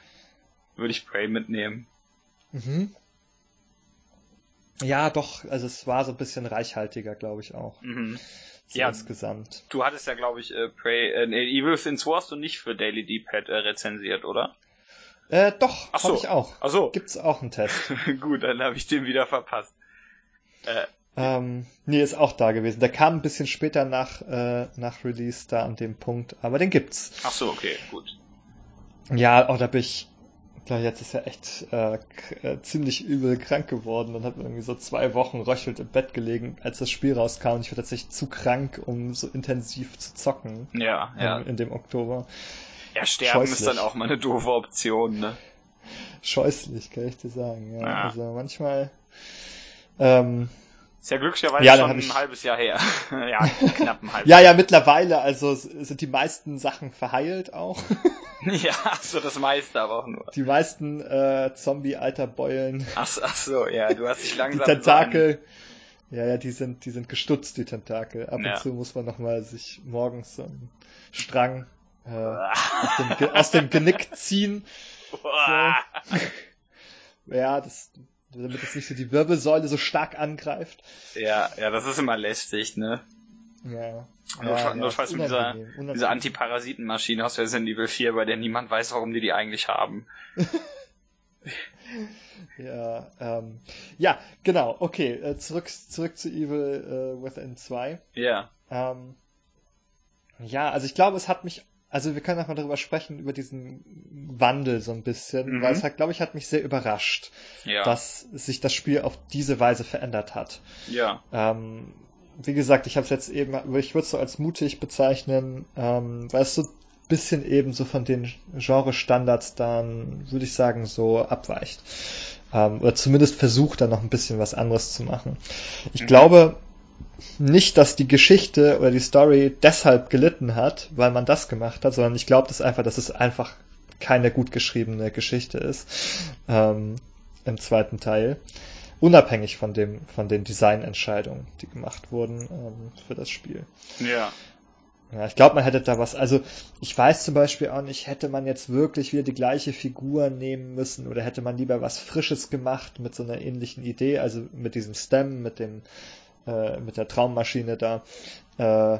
würde ich Prey mitnehmen. Mhm. Ja, doch, also es war so ein bisschen reichhaltiger, glaube ich auch. Mhm. So Ja. insgesamt. Du hattest ja, glaube ich, äh, Prey, äh, Evil Within 2 hast du nicht für Daily D-Pad äh, rezensiert, oder? Äh, doch, Ach so. ich auch. Ach so. Gibt's auch einen Test. Gut, dann habe ich den wieder verpasst. Äh, Ähm, nee, ist auch da gewesen. Der kam ein bisschen später nach, äh, nach Release da an dem Punkt, aber den gibt's. Ach so, okay, gut. Ja, auch da bin ich, klar, jetzt ist ja echt äh, äh, ziemlich übel krank geworden und habe irgendwie so zwei Wochen röchelt im Bett gelegen, als das Spiel rauskam und ich war tatsächlich zu krank, um so intensiv zu zocken. Ja, ja. In, in dem Oktober. Ja, sterben Scheußlich. ist dann auch mal eine doofe Option, ne? Scheußlich, kann ich dir sagen, ja. ja. Also manchmal, ähm, ist ja glücklicherweise ja, schon ein halbes Jahr her. ja, knapp ein halbes Jahr. Ja, ja, mittlerweile, also sind die meisten Sachen verheilt auch. ja, so das meiste aber auch nur. Die meisten äh, Zombie-Alter-Beulen. Ach, ach so, ja, du hast dich langsam... Die Tentakel, ja, ja, die sind, die sind gestutzt, die Tentakel. Ab ja. und zu muss man nochmal sich morgens so einen Strang äh, aus, dem, aus dem Genick ziehen. So. ja, das damit es nicht so die Wirbelsäule so stark angreift. Ja, ja, das ist immer lästig, ne? Ja. Nur, ja, notfalls ja, mit dieser, dieser Antiparasitenmaschine aus Resident Evil 4, bei der niemand weiß, warum die die eigentlich haben. ja, ähm, ja, genau, okay, äh, zurück, zurück zu Evil äh, Within 2. Ja. Ähm, ja, also ich glaube, es hat mich also wir können auch mal darüber sprechen, über diesen Wandel so ein bisschen, mhm. weil es hat, glaube ich, hat mich sehr überrascht, ja. dass sich das Spiel auf diese Weise verändert hat. Ja. Ähm, wie gesagt, ich habe es jetzt eben, ich würde es so als mutig bezeichnen, ähm, weil es so ein bisschen eben so von den Genre-Standards dann, würde ich sagen, so abweicht. Ähm, oder zumindest versucht, da noch ein bisschen was anderes zu machen. Ich mhm. glaube, nicht, dass die Geschichte oder die Story deshalb gelitten hat, weil man das gemacht hat, sondern ich glaube das einfach, dass es einfach keine gut geschriebene Geschichte ist ähm, im zweiten Teil. Unabhängig von dem, von den Designentscheidungen, die gemacht wurden ähm, für das Spiel. Ja. Ja, ich glaube, man hätte da was, also ich weiß zum Beispiel auch nicht, hätte man jetzt wirklich wieder die gleiche Figur nehmen müssen oder hätte man lieber was Frisches gemacht mit so einer ähnlichen Idee, also mit diesem Stem, mit dem äh, mit der Traummaschine da. Äh,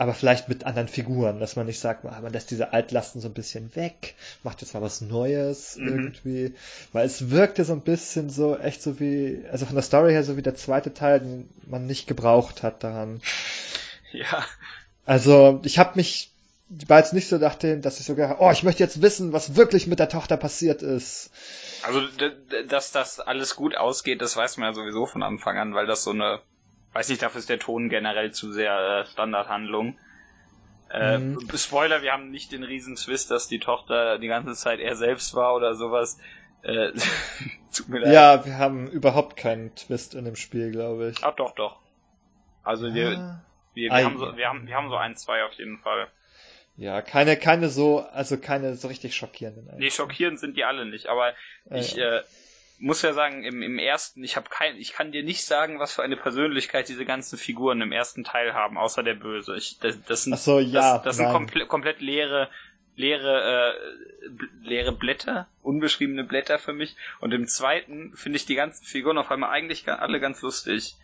aber vielleicht mit anderen Figuren, dass man nicht sagt, man lässt diese Altlasten so ein bisschen weg, macht jetzt mal was Neues mhm. irgendwie, weil es wirkte so ein bisschen so, echt so wie, also von der Story her so wie der zweite Teil, den man nicht gebraucht hat daran. Ja. Also ich habe mich, war jetzt nicht so dachte, dass ich sogar, oh, ich möchte jetzt wissen, was wirklich mit der Tochter passiert ist. Also, dass das alles gut ausgeht, das weiß man ja sowieso von Anfang an, weil das so eine, weiß nicht, dafür ist der Ton generell zu sehr äh, Standardhandlung. Äh, mhm. Spoiler, wir haben nicht den riesen Twist, dass die Tochter die ganze Zeit er selbst war oder sowas. Äh, tut mir leid. Ja, wir haben überhaupt keinen Twist in dem Spiel, glaube ich. Ah, doch, doch. Also wir, ah. wir, wir, haben so, wir, haben, wir haben so ein, zwei auf jeden Fall. Ja, keine, keine so, also keine so richtig schockierenden. Eigentlich. Nee, schockierend sind die alle nicht, aber ja, ich ja. Äh, muss ja sagen, im, im ersten, ich habe kein, ich kann dir nicht sagen, was für eine Persönlichkeit diese ganzen Figuren im ersten Teil haben, außer der Böse. Ich, das, das sind, so, ja, das, das sind komple komplett leere, leere, äh, leere Blätter, unbeschriebene Blätter für mich. Und im zweiten finde ich die ganzen Figuren auf einmal eigentlich alle ganz lustig.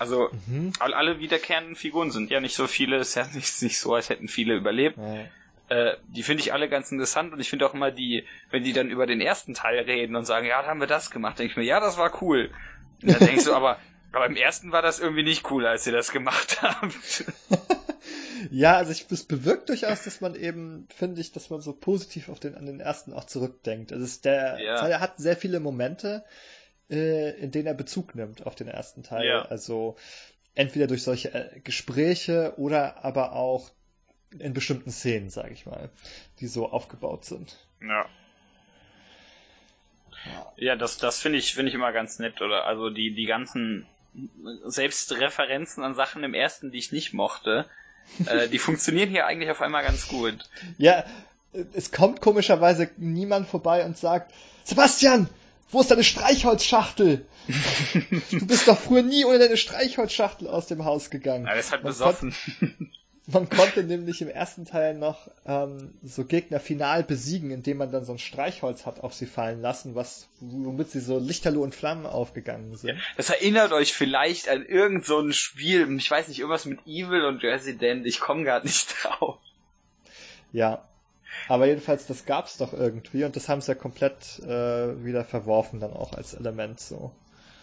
Also mhm. alle wiederkehrenden Figuren sind ja nicht so viele, ist ja nicht, nicht so, als hätten viele überlebt. Ja. Äh, die finde ich alle ganz interessant und ich finde auch immer die, wenn die dann über den ersten Teil reden und sagen, ja, da haben wir das gemacht, denke ich mir, ja, das war cool. Und dann denke ich so, aber, aber im ersten war das irgendwie nicht cool, als sie das gemacht haben. ja, also ich, es bewirkt durchaus, dass man eben, finde ich, dass man so positiv auf den, an den ersten auch zurückdenkt. Also es, der ja. Teil hat sehr viele Momente, äh, in denen er Bezug nimmt auf den ersten Teil. Ja. Also entweder durch solche äh, Gespräche oder aber auch in bestimmten Szenen, sage ich mal, die so aufgebaut sind. Ja. Ja, das, das finde ich, finde ich immer ganz nett, oder? Also die, die ganzen selbst Referenzen an Sachen im ersten, die ich nicht mochte, äh, die funktionieren hier eigentlich auf einmal ganz gut. Ja, es kommt komischerweise niemand vorbei und sagt, Sebastian, wo ist deine Streichholzschachtel? du bist doch früher nie ohne deine Streichholzschachtel aus dem Haus gegangen. Ja, ist halt man besoffen. Kon man konnte nämlich im ersten Teil noch ähm, so Gegner final besiegen, indem man dann so ein Streichholz hat auf sie fallen lassen, was womit sie so lichterloh und Flammen aufgegangen sind. Ja, das erinnert euch vielleicht an irgend so ein Spiel, ich weiß nicht, irgendwas mit Evil und Resident, ich komme gerade nicht drauf. Ja, aber jedenfalls, das gab's doch irgendwie und das haben sie ja komplett äh, wieder verworfen dann auch als Element so.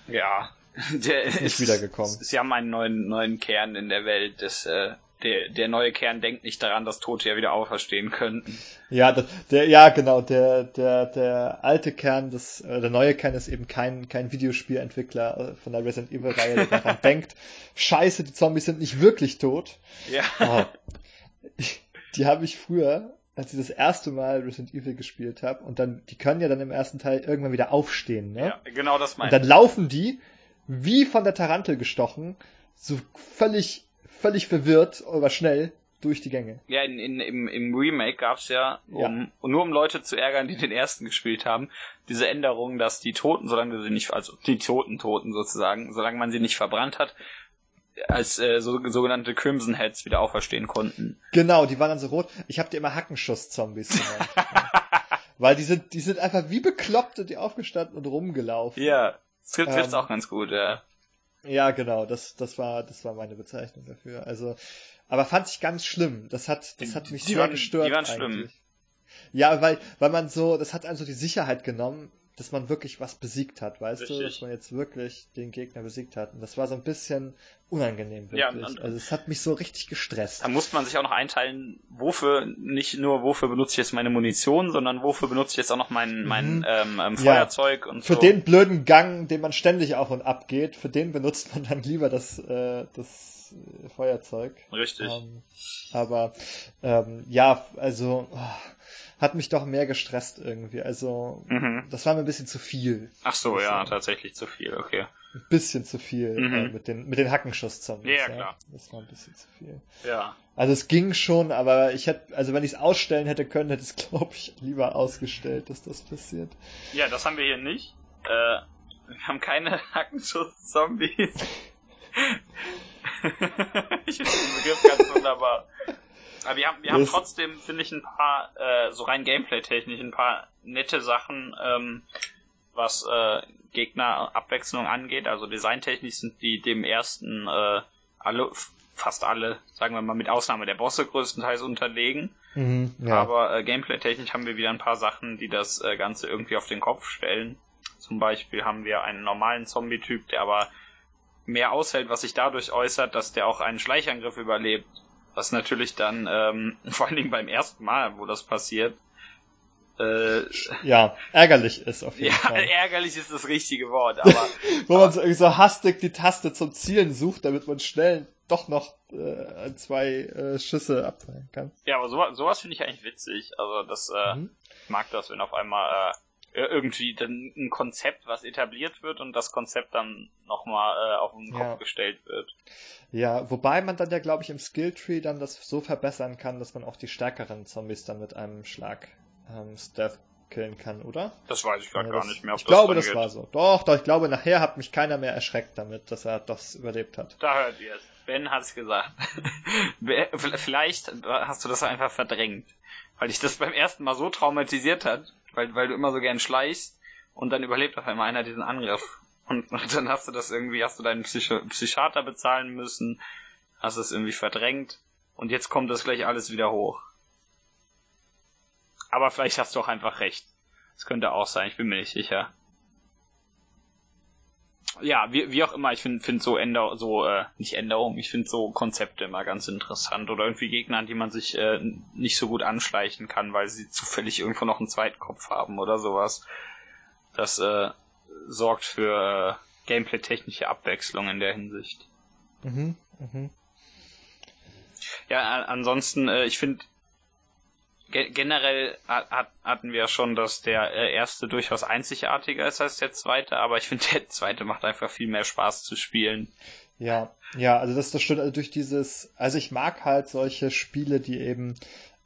Ja, Der ist nicht wiedergekommen. Sie haben einen neuen, neuen Kern in der Welt. Das, äh, der, der neue Kern denkt nicht daran, dass Tote ja wieder auferstehen könnten. Ja, das, der, ja, genau. Der, der, der alte Kern, das, äh, der neue Kern ist eben kein, kein Videospielentwickler äh, von der Resident Evil-Reihe, der daran denkt, scheiße, die Zombies sind nicht wirklich tot. Ja. Oh. Die habe ich früher, als ich das erste Mal Resident Evil gespielt habe, und dann, die können ja dann im ersten Teil irgendwann wieder aufstehen, ne? Ja, genau das Und meine dann laufen die, wie von der Tarantel gestochen, so völlig, völlig verwirrt, aber schnell durch die Gänge. Ja, in, in, im, im Remake gab's ja, um, nur um Leute zu ärgern, die den ersten gespielt haben, diese Änderung, dass die Toten, solange sie nicht, also die toten Toten sozusagen, solange man sie nicht verbrannt hat, als äh, so, sogenannte Crimson Heads wieder auferstehen konnten. Genau, die waren dann so rot. Ich habe die immer Hackenschuss-Zombies genannt. Weil die sind, die sind einfach wie Bekloppte, die aufgestanden und rumgelaufen. Ja, das trifft Ähm, auch ganz gut, ja. Ja, genau, das, das war, das war meine Bezeichnung dafür. Also, aber fand ich ganz schlimm. Das hat, das Die- hat mich die sehr waren- gestört. die waren eigentlich. schlimm. Ja, weil, weil man so, das hat einem so die Sicherheit genommen, dass man wirklich was besiegt hat, weißt du, Richtig. dass man jetzt wirklich den Gegner besiegt hat. Und das war so ein bisschen unangenehm, Ja, wirklich. und- also es hat mich so richtig gestresst. Da musste man sich auch noch einteilen, wofür, nicht nur wofür benutze ich jetzt meine Munition, sondern wofür benutze ich jetzt auch noch mein, mein Mhm. ähm, ähm, Ja. Feuerzeug und Für so. den blöden Gang, den man ständig auf und ab geht, für den benutzt man dann lieber das, äh, das äh, Feuerzeug. Richtig. Ähm, aber ähm, ja, also oh, hat mich doch mehr gestresst irgendwie. Also Mhm. das war mir ein bisschen zu viel. Ach so, ja, tatsächlich zu viel, okay. Ein bisschen zu viel Mhm. äh, mit den mit den Hackenschuss-Zombies. Ja, klar. Das war ein bisschen zu viel. Ja. Also es ging schon, aber ich hätte, also wenn ich es ausstellen hätte können, hätte ich es glaube ich lieber ausgestellt, dass das passiert. Ja, das haben wir hier nicht. Äh, wir haben keine Hackenschuss-Zombies. ich finde den Begriff ganz wunderbar. Aber wir haben, wir haben Das- trotzdem, finde ich, ein paar, äh, so rein Gameplay-technisch, ein paar nette Sachen, ähm, was äh, Gegnerabwechslung angeht. Also designtechnisch sind die dem ersten äh, alle, fast alle, sagen wir mal mit Ausnahme der Bosse größtenteils unterlegen. Mhm, ja. Aber äh, gameplay-technisch haben wir wieder ein paar Sachen, die das äh, Ganze irgendwie auf den Kopf stellen. Zum Beispiel haben wir einen normalen Zombie-Typ, der aber mehr aushält, was sich dadurch äußert, dass der auch einen Schleichangriff überlebt. Was natürlich dann, ähm, vor allen Dingen beim ersten Mal, wo das passiert, äh, ja, ärgerlich ist auf jeden ja, Fall. ärgerlich ist das richtige Wort, aber Wo man so, irgendwie so hastig die Taste zum Zielen sucht, damit man schnell doch noch äh, zwei äh, Schüsse abfeuern kann. ja, aber sowas, sowas finde ich eigentlich witzig. Also das äh, Mhm. ich mag das, wenn auf einmal äh, irgendwie dann ein Konzept, was etabliert wird und das Konzept dann nochmal äh, auf den Kopf Ja. gestellt wird. Ja, wobei man dann ja, glaube ich, im Skilltree dann das so verbessern kann, dass man auch die stärkeren Zombies dann mit einem Schlag ähm, Stealth killen kann, oder? Das weiß ich gerade Ja, gar das- nicht mehr, ich glaube, das das dann war so. Doch, doch, ich glaube, nachher hat mich keiner mehr erschreckt damit, dass er das überlebt hat. Da hört ihr es. Ben hat's gesagt. Wer- Vielleicht hast du das einfach verdrängt, weil dich das beim ersten Mal so traumatisiert hat, weil, weil du immer so gern schleichst und dann überlebt auf einmal einer diesen Angriff. Und, und dann hast du das irgendwie, hast du deinen Psycho Psychiater bezahlen müssen, hast es irgendwie verdrängt und jetzt kommt das gleich alles wieder hoch. Aber vielleicht hast du auch einfach recht. Das könnte auch sein, ich bin mir nicht sicher. Ja, wie, wie auch immer, ich finde find so Änder so, äh, nicht Änderungen, ich finde so Konzepte immer ganz interessant. Oder irgendwie Gegner, an die man sich äh, nicht so gut anschleichen kann, weil sie zufällig irgendwo noch einen zweiten Kopf haben oder sowas. Das äh, sorgt für äh, gameplay-technische Abwechslung in der Hinsicht. Mhm, mhm. Ja, ansonsten, äh, ich finde, ge generell hat, hat, hatten wir schon, dass der äh, erste durchaus einzigartiger ist als der zweite, aber ich finde, der zweite macht einfach viel mehr Spaß zu spielen. Ja, ja, also das, das stimmt also durch dieses, also ich mag halt solche Spiele, die eben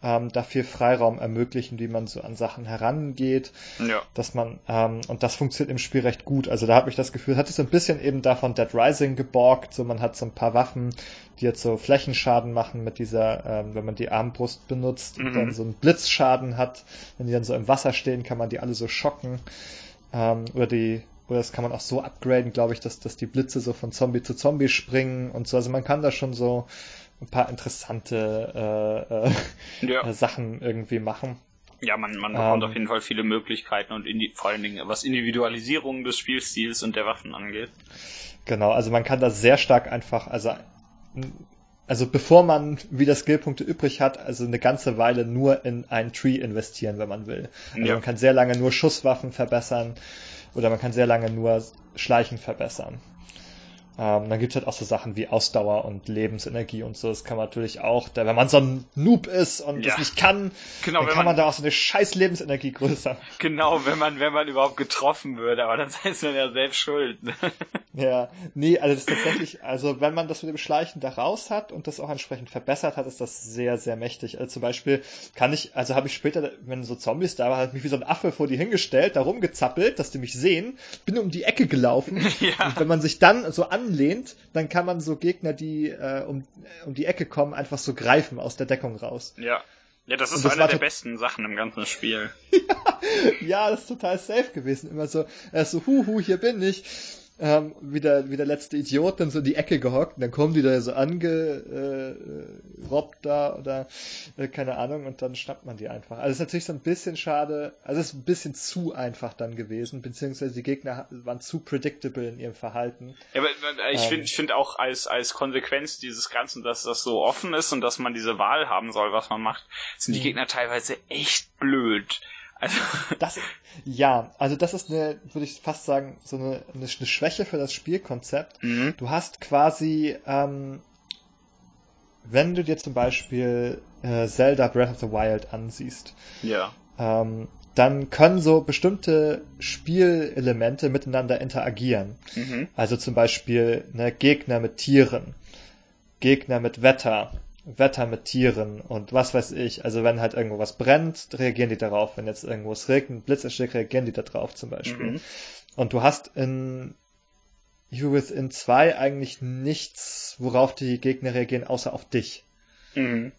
ähm, da viel Freiraum ermöglichen, wie man so an Sachen herangeht, Ja. dass man, ähm, und das funktioniert im Spiel recht gut. Also da habe ich das Gefühl, hat es so ein bisschen eben davon Dead Rising geborgt, so man hat so ein paar Waffen, die jetzt so Flächenschaden machen mit dieser, ähm, wenn man die Armbrust benutzt und Mhm. dann so einen Blitzschaden hat, wenn die dann so im Wasser stehen, kann man die alle so schocken. Ähm, oder die, oder das kann man auch so upgraden, glaube ich, dass, dass die Blitze so von Zombie zu Zombie springen und so. Also man kann da schon so ein paar interessante äh, äh, Ja. Sachen irgendwie machen. Ja, man, man bekommt ähm, auf jeden Fall viele Möglichkeiten und die, vor allen Dingen was Individualisierung des Spielstils und der Waffen angeht. Genau, also man kann da sehr stark einfach, also also bevor man wieder Skillpunkte übrig hat, also eine ganze Weile nur in einen Tree investieren, wenn man will. Also ja. man kann sehr lange nur Schusswaffen verbessern oder man kann sehr lange nur Schleichen verbessern. Ähm, dann gibt es halt auch so Sachen wie Ausdauer und Lebensenergie und so. Das kann man natürlich auch, da, wenn man so ein Noob ist und ja. das nicht kann, genau, dann kann man, man, da auch so eine scheiß Lebensenergie größer. Genau, wenn man, wenn man überhaupt getroffen würde, aber dann ist man ja selbst schuld. ja, nee, also das ist tatsächlich, also wenn man das mit dem Schleichen da raus hat und das auch entsprechend verbessert hat, ist das sehr, sehr mächtig. Also zum Beispiel kann ich, also habe ich später, wenn so Zombies da waren, halt mich wie so ein Affe vor die hingestellt, da rumgezappelt, dass die mich sehen, bin um die Ecke gelaufen. ja. Und wenn man sich dann so an anlehnt, dann kann man so Gegner, die äh, um, um die Ecke kommen, einfach so greifen aus der Deckung raus. Ja. Ja, das ist das eine der besten Sachen im ganzen Spiel. ja, das ist total safe gewesen. Immer so, er ist so, huhu, hier bin ich ähm, wie, der, wie der letzte Idiot dann so in die Ecke gehockt und dann kommen die da so angerobbt äh, da oder äh, keine Ahnung und dann schnappt man die einfach. Also es ist natürlich so ein bisschen schade, also es ist ein bisschen zu einfach dann gewesen, beziehungsweise die Gegner waren zu predictable in ihrem Verhalten. Ja, aber ich ähm, finde ich finde auch als, als Konsequenz dieses Ganzen, dass das so offen ist und dass man diese Wahl haben soll, was man macht, sind die mhm. Gegner teilweise echt blöd. Also das, ja, also das ist eine, würde ich fast sagen, so eine, eine, Schwäche für das Spielkonzept. Mhm. Du hast quasi, ähm, wenn du dir zum Beispiel äh, Zelda Breath of the Wild ansiehst, ja. ähm, dann können so bestimmte Spielelemente miteinander interagieren. Mhm. Also zum Beispiel ne, Gegner mit Tieren, Gegner mit Wetter, Wetter mit Tieren und was weiß ich. Also wenn halt irgendwo was brennt, reagieren die darauf. Wenn jetzt irgendwo es regnet, Blitz erschlägt, reagieren die darauf zum Beispiel. Mhm. Und du hast in You Within 2 eigentlich nichts, worauf die Gegner reagieren, außer auf dich. Mhm.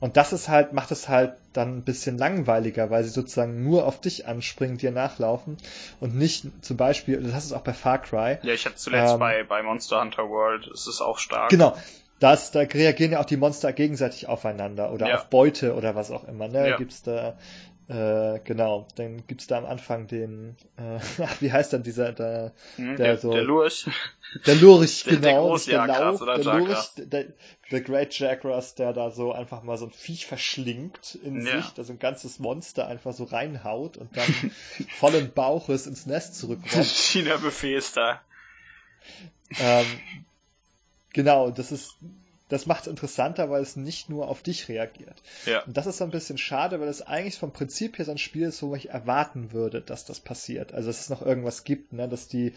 Und das ist halt, macht es halt dann ein bisschen langweiliger, weil sie sozusagen nur auf dich anspringen, dir nachlaufen und nicht zum Beispiel, das ist auch bei Far Cry. Ja, ich hatte zuletzt ähm, bei, bei Monster Hunter World, es ist auch stark. Genau, das, da reagieren ja auch die Monster gegenseitig aufeinander oder ja. auf Beute oder was auch immer. Ne? Ja. Gibt's da äh, genau, dann gibt's da am Anfang den, äh, ach, wie heißt dann dieser, der, hm, der, der so. Der Lurch. Der Lurch, genau. Der, der Lauch, der Lurch, der, der Great Jackrass, der da so einfach mal so ein Viech verschlingt in ja. sich, da so ein ganzes Monster einfach so reinhaut und dann vollen Bauches ins Nest zurückkommt. China-Buffet ist da. Ähm, Genau, das ist, das macht es interessanter, weil es nicht nur auf dich reagiert. Ja. Und das ist so ein bisschen schade, weil es eigentlich vom Prinzip her so ein Spiel ist, wo ich erwarten würde, dass das passiert. Also dass es noch irgendwas gibt, ne, dass die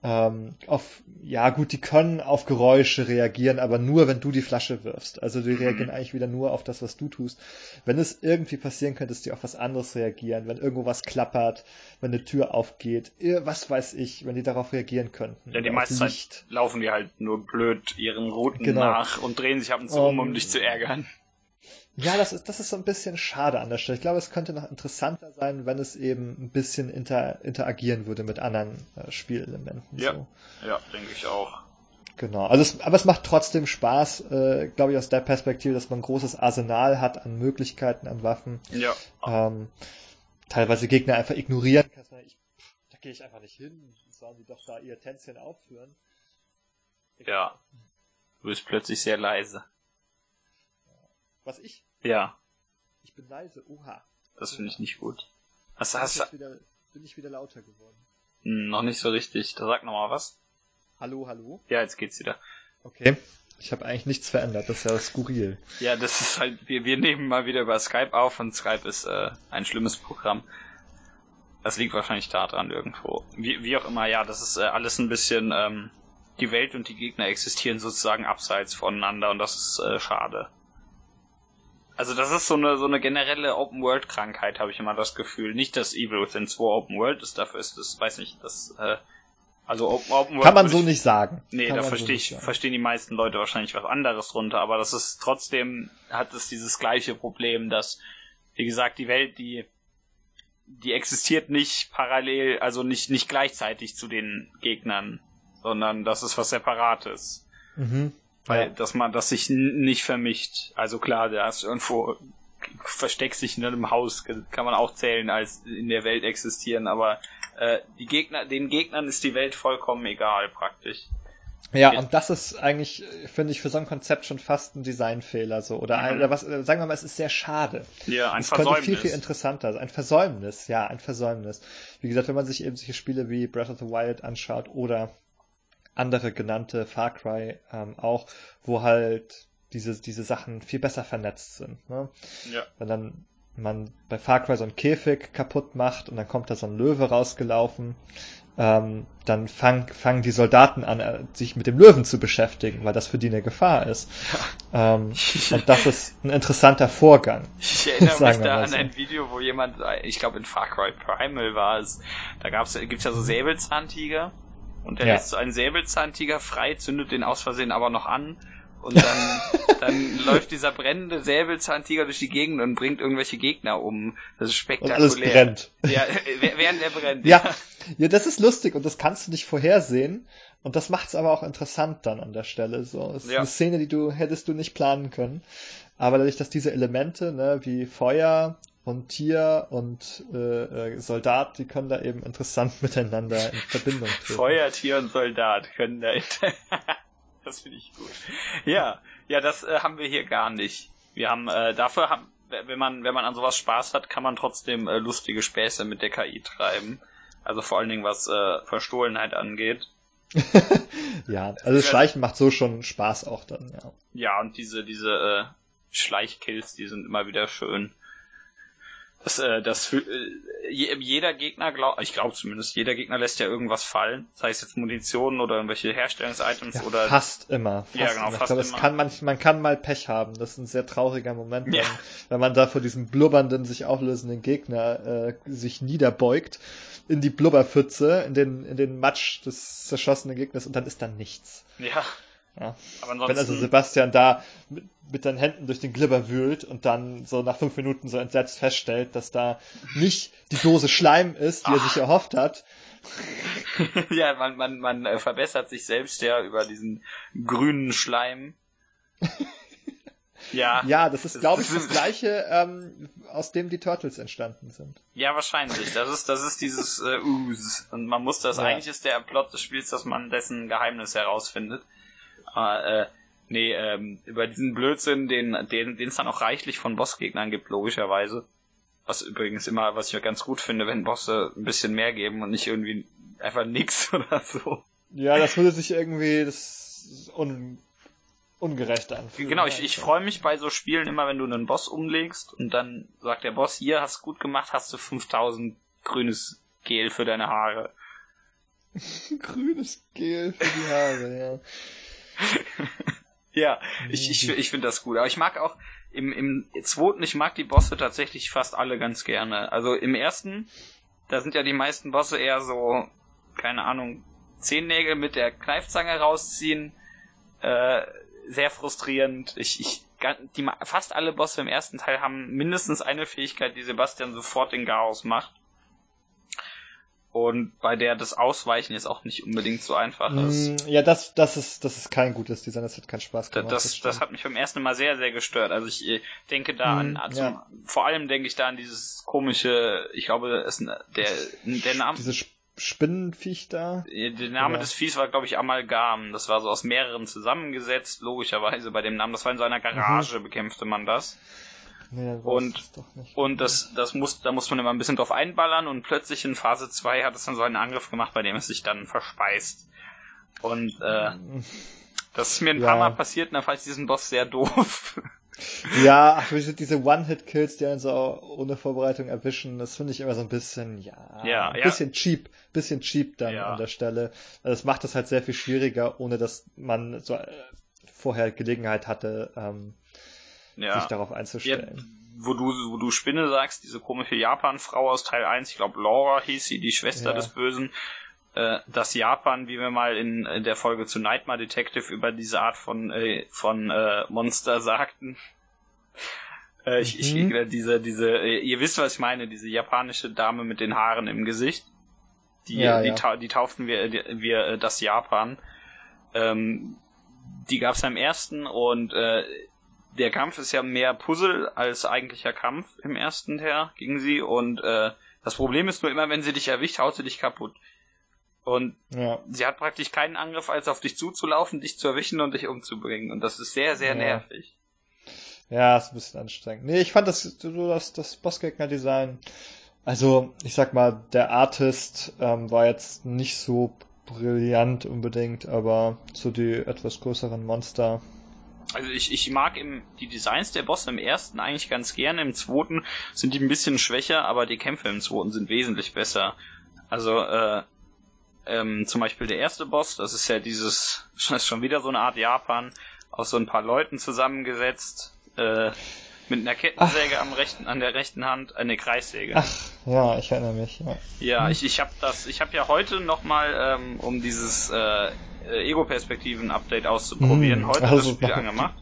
ähm, auf, ja gut, die können auf Geräusche reagieren, aber nur, wenn du die Flasche wirfst. Also die mhm. reagieren eigentlich wieder nur auf das, was du tust. Wenn es irgendwie passieren könnte, dass die auf was anderes reagieren, wenn irgendwo was klappert, wenn eine Tür aufgeht, was weiß ich, wenn die darauf reagieren könnten. Ja, die meiste Zeit laufen die halt nur blöd ihren Routen genau. nach und drehen sich ab und zu um, um dich zu ärgern. Ja, das ist, das ist so ein bisschen schade an der Stelle. Ich glaube, es könnte noch interessanter sein, wenn es eben ein bisschen inter, interagieren würde mit anderen äh, Spielelementen. Ja, so. ja, denke ich auch. Genau, also es, aber es macht trotzdem Spaß, äh, glaube ich, aus der Perspektive, dass man ein großes Arsenal hat an Möglichkeiten, an Waffen. Ja. Ähm, teilweise Gegner einfach ignorieren kannst. Ich, da gehe ich einfach nicht hin, sollen sie doch da ihr Tänzchen aufführen. Ja. Du bist plötzlich sehr leise. Was ich? Ja. Ich bin leise, oha. Das finde ich nicht gut. Was bin hast du? Wieder, bin ich wieder lauter geworden? Hm, noch nicht so richtig. Da sag nochmal was. Hallo, hallo? Ja, jetzt geht's wieder. Okay. Ich habe eigentlich nichts verändert, das ist ja skurril. Ja, das ist halt, wir, wir nehmen mal wieder über Skype auf und Skype ist äh, ein schlimmes Programm. Das liegt wahrscheinlich da dran irgendwo. Wie, wie auch immer, ja, das ist äh, alles ein bisschen, ähm, die Welt und die Gegner existieren sozusagen abseits voneinander und das ist äh, schade. Also das ist so eine so eine generelle Open World Krankheit, habe ich immer das Gefühl. Nicht, dass Evil Within 2 Open World ist, dafür ist das, weiß nicht, das äh, also Open, Open World. Kann man so ich, nicht sagen. Nee, Kann da verstehe ich, verstehen die meisten Leute wahrscheinlich was anderes drunter, aber das ist trotzdem, hat es dieses gleiche Problem, dass, wie gesagt, die Welt, die, die existiert nicht parallel, also nicht, nicht gleichzeitig zu den Gegnern, sondern das ist was Separates. Mhm. Weil, ja. dass man das sich nicht vermischt. Also klar, da ist irgendwo versteckst dich in einem Haus, kann man auch zählen als in der Welt existieren, aber äh, die Gegner, den Gegnern ist die Welt vollkommen egal, praktisch. Ja, und das ist eigentlich, finde ich, für so ein Konzept schon fast ein Designfehler so. Oder, ein, mhm. oder was, sagen wir mal, es ist sehr schade. Ja, ein es Versäumnis. könnte viel, viel interessanter sein. Ein Versäumnis, ja, ein Versäumnis. Wie gesagt, wenn man sich eben solche Spiele wie Breath of the Wild anschaut oder andere genannte Far Cry ähm, auch, wo halt diese, diese Sachen viel besser vernetzt sind. Ne? Ja. Wenn dann man bei Far Cry so einen Käfig kaputt macht und dann kommt da so ein Löwe rausgelaufen, ähm, dann fangen fang die Soldaten an, äh, sich mit dem Löwen zu beschäftigen, weil das für die eine Gefahr ist. Ja. Ähm, und das ist ein interessanter Vorgang. Ich erinnere mich da an so. ein Video, wo jemand, ich glaube in Far Cry Primal war es, da gab's, gibt's ja so Säbelzahntiger und der ja. lässt so einen Säbelzahntiger frei, zündet den aus Versehen aber noch an und dann, dann läuft dieser brennende Säbelzahntiger durch die Gegend und bringt irgendwelche Gegner um. Das ist spektakulär. Und alles brennt. Ja, während er brennt. Ja. ja, das ist lustig und das kannst du nicht vorhersehen. Und das macht es aber auch interessant dann an der Stelle. So, es ist ja. eine Szene, die du hättest du nicht planen können. Aber dadurch, dass diese Elemente, ne, wie Feuer und Tier und äh, äh Soldat, die können da eben interessant miteinander in Verbindung treten. Feuer, Tier und Soldat können da das finde ich gut. Ja, ja, das äh, haben wir hier gar nicht. Wir haben äh, dafür haben, wenn man wenn man an sowas Spaß hat, kann man trotzdem äh, lustige Späße mit der KI treiben. Also vor allen Dingen was äh, Verstohlenheit angeht. ja, also Schleichen macht so schon Spaß auch dann, ja. Ja, und diese diese äh, Schleichkills, die sind immer wieder schön. Das, äh, das äh, jeder Gegner glaubt, ich glaube zumindest, jeder Gegner lässt ja irgendwas fallen, sei es jetzt Munition oder irgendwelche Herstellungsitems ja, oder. Fast immer. Fast ja, genau, immer. Fast ich glaube, es kann man, man kann mal Pech haben. Das ist ein sehr trauriger Moment, ja. wenn, wenn man da vor diesem blubbernden, sich auflösenden Gegner äh, sich niederbeugt in die Blubberpfütze, in den, in den Matsch des zerschossenen Gegners und dann ist da nichts. Ja. Ja. Wenn also Sebastian da mit, mit seinen Händen durch den Glibber wühlt und dann so nach fünf Minuten so entsetzt feststellt, dass da nicht die Dose Schleim ist, die Ach. er sich erhofft hat. ja, man, man, man äh, verbessert sich selbst ja über diesen grünen Schleim. Ja. Ja, das ist, glaube ich, das gleiche, ähm, aus dem die Turtles entstanden sind. Ja, wahrscheinlich. Das ist, das ist dieses äh, Ooze. Und man muss das, ja. eigentlich ist der Plot des Spiels, dass man dessen Geheimnis herausfindet. Ah, äh, nee, ähm, über diesen Blödsinn, den den den es dann auch reichlich von Bossgegnern gibt, logischerweise. Was übrigens immer, was ich ganz gut finde, wenn Bosse ein bisschen mehr geben und nicht irgendwie einfach nix oder so. Ja, das würde sich irgendwie das un, ungerecht anfühlen. Genau, ich, ich freue mich bei so Spielen immer, wenn du einen Boss umlegst und dann sagt der Boss, hier, hast gut gemacht, hast du 5000 grünes Gel für deine Haare. grünes Gel für die Haare, ja. ja, ich, ich, ich finde das gut. Aber ich mag auch im, im zweiten, ich mag die Bosse tatsächlich fast alle ganz gerne. Also im ersten, da sind ja die meisten Bosse eher so, keine Ahnung, Zehennägel mit der Kneifzange rausziehen. Äh, sehr frustrierend. Ich, ich, die, fast alle Bosse im ersten Teil haben mindestens eine Fähigkeit, die Sebastian sofort in Chaos macht und bei der das Ausweichen jetzt auch nicht unbedingt so einfach ist. Mm, ja, das, das ist, das ist kein gutes Design, das hat keinen Spaß gemacht. Das, das, das hat mich beim ersten Mal sehr, sehr gestört. Also ich äh, denke da an, also ja. vor allem denke ich da an dieses komische, ich glaube, es, der, der Name. Diese Spinnenviech da? Der Name Oder? des Viehs war, glaube ich, Amalgam. Das war so aus mehreren zusammengesetzt, logischerweise bei dem Namen. Das war in so einer Garage, mhm. bekämpfte man das. Nee, und und das, das muss, da muss man immer ein bisschen drauf einballern und plötzlich in Phase 2 hat es dann so einen Angriff gemacht, bei dem es sich dann verspeist. Und äh, das ist mir ein ja. paar Mal passiert und da fand ich diesen Boss sehr doof. Ja, ach, diese One-Hit-Kills, die einen so ohne Vorbereitung erwischen, das finde ich immer so ein bisschen, ja, ja ein bisschen cheap, bisschen cheap dann ja. an der Stelle. Also es macht das halt sehr viel schwieriger, ohne dass man so äh, vorher Gelegenheit hatte, ähm, ja. sich darauf einzustellen. Ja, wo du, wo du Spinne sagst, diese komische Japan-Frau aus Teil 1, ich glaube Laura hieß sie, die Schwester ja. des Bösen, äh, das Japan, wie wir mal in, in der Folge zu Nightmare Detective über diese Art von, äh, von äh, Monster sagten. Äh, ich, mhm. ich, diese, diese, äh, ihr wisst, was ich meine, diese japanische Dame mit den Haaren im Gesicht. Die, ja, die, ja. die tauften wir, die, wir äh, das Japan. Ähm, die gab es am ersten und äh, der Kampf ist ja mehr Puzzle als eigentlicher Kampf im ersten Teil gegen sie und äh, das Problem ist nur immer, wenn sie dich erwischt, haut sie dich kaputt. Und ja. sie hat praktisch keinen Angriff, als auf dich zuzulaufen, dich zu erwischen und dich umzubringen. Und das ist sehr, sehr ja. nervig. Ja, ist ein bisschen anstrengend. Nee, ich fand das, so das, das Bossgegner-Design, also ich sag mal, der Artist ähm, war jetzt nicht so brillant unbedingt, aber so die etwas größeren Monster. Also ich, ich mag im, die Designs der Bosse im ersten eigentlich ganz gerne, im zweiten sind die ein bisschen schwächer, aber die Kämpfe im zweiten sind wesentlich besser. Also äh, ähm, zum Beispiel der erste Boss, das ist ja dieses, das ist schon wieder so eine Art Japan, aus so ein paar Leuten zusammengesetzt, äh, mit einer Kettensäge Ach. am rechten, an der rechten Hand, eine Kreissäge. Ach, ja, ich erinnere mich. Ja, ja hm. ich, ich habe das, ich habe ja heute nochmal, ähm, um dieses äh, Ego-Perspektiven-Update auszuprobieren, hm, heute also das Spiel angemacht.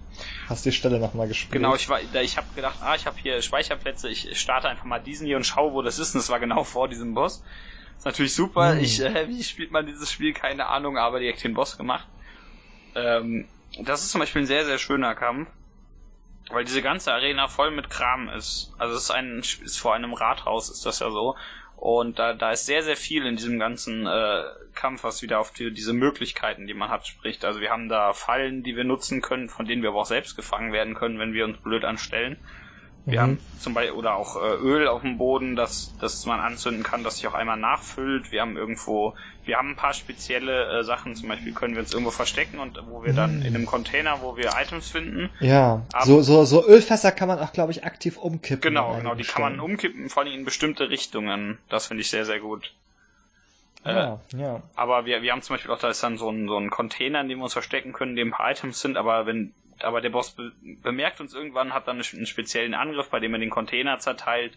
Hast die Stelle nochmal gespielt? Genau, ich war, ich habe gedacht, ah, ich habe hier Speicherplätze, ich starte einfach mal diesen hier und schaue, wo das ist. Und das war genau vor diesem Boss. Ist natürlich super. Mhm. Ich, äh, wie spielt man dieses Spiel? Keine Ahnung, aber direkt den Boss gemacht. Ähm, das ist zum Beispiel ein sehr, sehr schöner Kampf. Weil diese ganze Arena voll mit Kram ist. Also es ist ein, ist vor einem Rathaus, ist das ja so. Und da, da ist sehr, sehr viel in diesem ganzen äh, Kampf, was wieder auf die, diese Möglichkeiten, die man hat, spricht. Also wir haben da Fallen, die wir nutzen können, von denen wir aber auch selbst gefangen werden können, wenn wir uns blöd anstellen. Wir mhm. haben zum Beispiel oder auch äh, Öl auf dem Boden, das, das man anzünden kann, das sich auch einmal nachfüllt. Wir haben irgendwo, wir haben ein paar spezielle äh, Sachen, zum Beispiel können wir uns irgendwo verstecken und wo wir dann in einem mhm. Container, wo wir Items finden. Ja, Aber, so, so, so Ölfässer kann man auch, glaube ich, aktiv umkippen. Genau, genau, die kann man umkippen, vor allem in bestimmte Richtungen. Das finde ich sehr, sehr gut. Ja, äh, ja. Aber wir, wir haben zum Beispiel auch, da ist dann so ein, so ein Container, in dem wir uns verstecken können, in dem ein paar Items sind, aber wenn aber der Boss be bemerkt uns irgendwann, hat dann einen speziellen Angriff, bei dem er den Container zerteilt.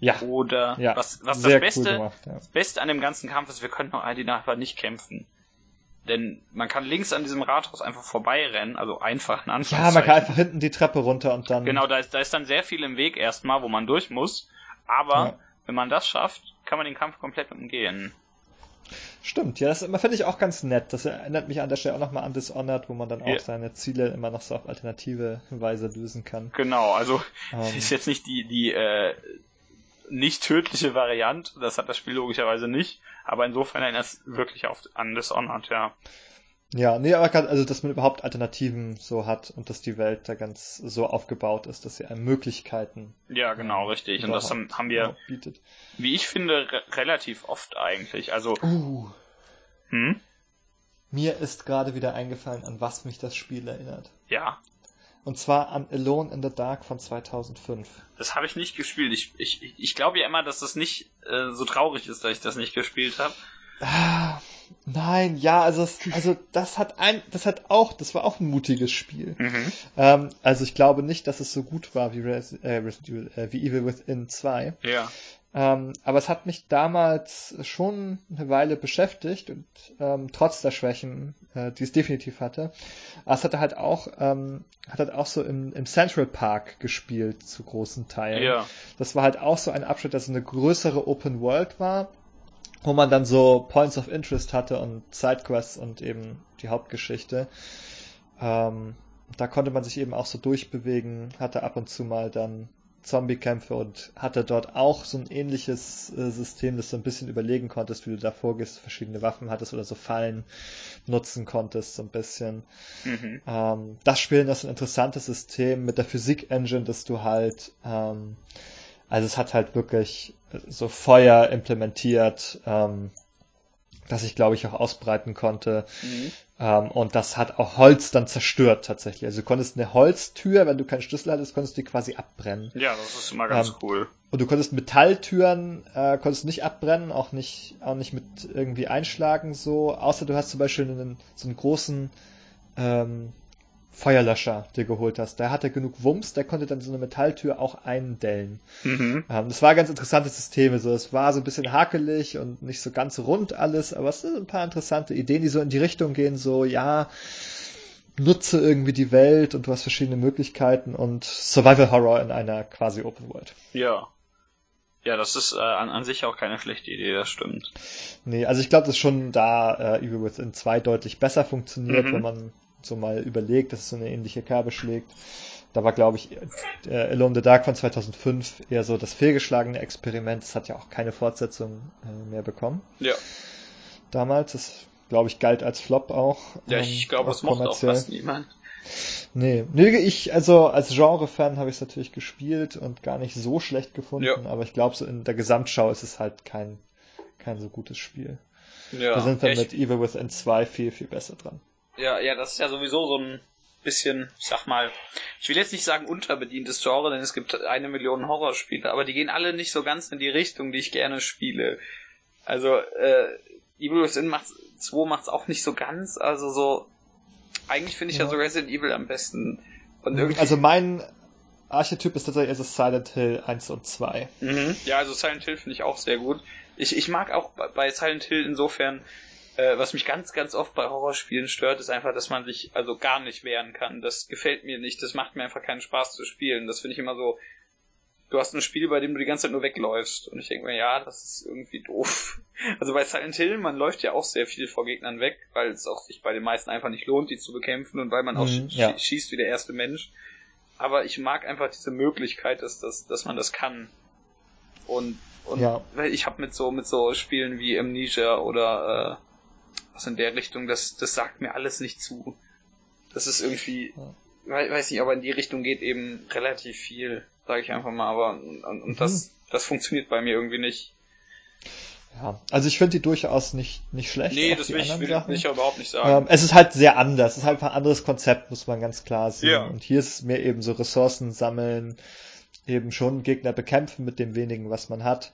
Ja. Oder ja. was, was das Beste, cool gemacht, ja. das Beste an dem ganzen Kampf ist, wir können noch die Nachbar nicht kämpfen. Denn man kann links an diesem Rathaus einfach vorbeirennen, also einfach in Anführungszeichen. Ja, man kann einfach hinten die Treppe runter und dann. Genau, da ist, da ist dann sehr viel im Weg erstmal, wo man durch muss. Aber ja. wenn man das schafft, kann man den Kampf komplett umgehen. Stimmt, ja, das finde ich auch ganz nett. Das erinnert mich an der Stelle auch nochmal an Dishonored, wo man dann auch ja. seine Ziele immer noch so auf alternative Weise lösen kann. Genau, also ähm. ist jetzt nicht die, die äh, nicht tödliche Variante, das hat das Spiel logischerweise nicht, aber insofern erinnert es wirklich auf, an Dishonored, ja. Ja, nee, aber also, dass man überhaupt Alternativen so hat und dass die Welt da ganz so aufgebaut ist, dass sie einem Möglichkeiten. Ja, genau, ähm, richtig. Und das haben, haben wir, bietet. wie ich finde, re relativ oft eigentlich. Also. Uh. Hm? Mir ist gerade wieder eingefallen, an was mich das Spiel erinnert. Ja. Und zwar an Alone in the Dark von 2005. Das habe ich nicht gespielt. Ich, ich, ich glaube ja immer, dass das nicht äh, so traurig ist, dass ich das nicht gespielt habe. Ah, Nein, ja, also, es, also das hat ein, das hat auch, das war auch ein mutiges Spiel. Mhm. Ähm, also ich glaube nicht, dass es so gut war wie, Res, äh, Resident äh, wie Evil Within 2. Ja. Ähm, aber es hat mich damals schon eine Weile beschäftigt und ähm, trotz der Schwächen, äh, die es definitiv hatte. Aber es hatte halt auch, ähm, hat halt auch so im, im Central Park gespielt zu großen Teilen. Ja. Das war halt auch so ein Abschnitt, dass es eine größere Open World war wo man dann so Points of Interest hatte und Sidequests und eben die Hauptgeschichte. Ähm, da konnte man sich eben auch so durchbewegen, hatte ab und zu mal dann Zombie-Kämpfe und hatte dort auch so ein ähnliches äh, System, das du ein bisschen überlegen konntest, wie du da vorgehst, verschiedene Waffen hattest oder so Fallen nutzen konntest, so ein bisschen. Mhm. Ähm, das Spielen ist ein interessantes System mit der Physik-Engine, dass du halt ähm, also es hat halt wirklich so Feuer implementiert, ähm, das ich glaube ich auch ausbreiten konnte. Mhm. Ähm, und das hat auch Holz dann zerstört tatsächlich. Also du konntest eine Holztür, wenn du keinen Schlüssel hattest, konntest du die quasi abbrennen. Ja, das ist immer ganz ähm, cool. Und du konntest Metalltüren, äh, konntest nicht abbrennen, auch nicht, auch nicht mit irgendwie einschlagen so, außer du hast zum Beispiel einen, so einen großen ähm, Feuerlöscher dir geholt hast. Der hatte genug Wumms, der konnte dann so eine Metalltür auch eindellen. Mhm. Ähm, das war ganz interessantes System. So, es war so ein bisschen hakelig und nicht so ganz rund alles, aber es sind ein paar interessante Ideen, die so in die Richtung gehen, so, ja, nutze irgendwie die Welt und du hast verschiedene Möglichkeiten und Survival Horror in einer quasi Open World. Ja. Ja, das ist äh, an, an sich auch keine schlechte Idee, das stimmt. Nee, also ich glaube, dass schon da äh, Evil Within 2 deutlich besser funktioniert, mhm. wenn man so mal überlegt, dass es so eine ähnliche Kerbe schlägt. Da war, glaube ich, äh, Alone in the Dark von 2005 eher so das fehlgeschlagene Experiment. Es hat ja auch keine Fortsetzung äh, mehr bekommen. Ja. Damals, das, glaube ich, galt als Flop auch. Ja, ich ähm, glaube, das mochte auch fast niemand. Nee, nee, ich, also als Genre-Fan habe ich es natürlich gespielt und gar nicht so schlecht gefunden, ja. aber ich glaube, so in der Gesamtschau ist es halt kein, kein so gutes Spiel. Ja, da sind wir mit Evil Within 2 viel, viel besser dran. Ja, ja, das ist ja sowieso so ein bisschen, ich sag mal, ich will jetzt nicht sagen unterbedientes Genre, denn es gibt eine Million Horrorspiele, aber die gehen alle nicht so ganz in die Richtung, die ich gerne spiele. Also, äh, Evil Within macht, 2 macht's auch nicht so ganz, also so, eigentlich finde ich ja. ja so Resident Evil am besten. Und irgendwie... Also mein Archetyp ist tatsächlich also Silent Hill 1 und 2. Mhm. Ja, also Silent Hill finde ich auch sehr gut. Ich, ich mag auch bei Silent Hill insofern, äh, was mich ganz, ganz oft bei Horrorspielen stört, ist einfach, dass man sich also gar nicht wehren kann. Das gefällt mir nicht. Das macht mir einfach keinen Spaß zu spielen. Das finde ich immer so. Du hast ein Spiel, bei dem du die ganze Zeit nur wegläufst. Und ich denke mir, ja, das ist irgendwie doof. Also bei Silent Hill, man läuft ja auch sehr viel vor Gegnern weg, weil es auch sich bei den meisten einfach nicht lohnt, die zu bekämpfen und weil man auch mhm, ja. schießt wie der erste Mensch. Aber ich mag einfach diese Möglichkeit, dass, dass, dass man das kann. Und, und ja. ich habe mit so mit so Spielen wie Amnesia oder äh, was in der Richtung, das, das sagt mir alles nicht zu. Das ist irgendwie, weiß nicht, aber in die Richtung geht eben relativ viel, sage ich einfach mal, aber und, und mhm. das, das funktioniert bei mir irgendwie nicht. Ja, also ich finde die durchaus nicht, nicht schlecht. Nee, das will ich, will ich überhaupt nicht sagen. Ähm, es ist halt sehr anders. Es ist halt ein anderes Konzept, muss man ganz klar sehen. Ja. Und hier ist es mehr eben so Ressourcen sammeln, eben schon Gegner bekämpfen mit dem wenigen, was man hat.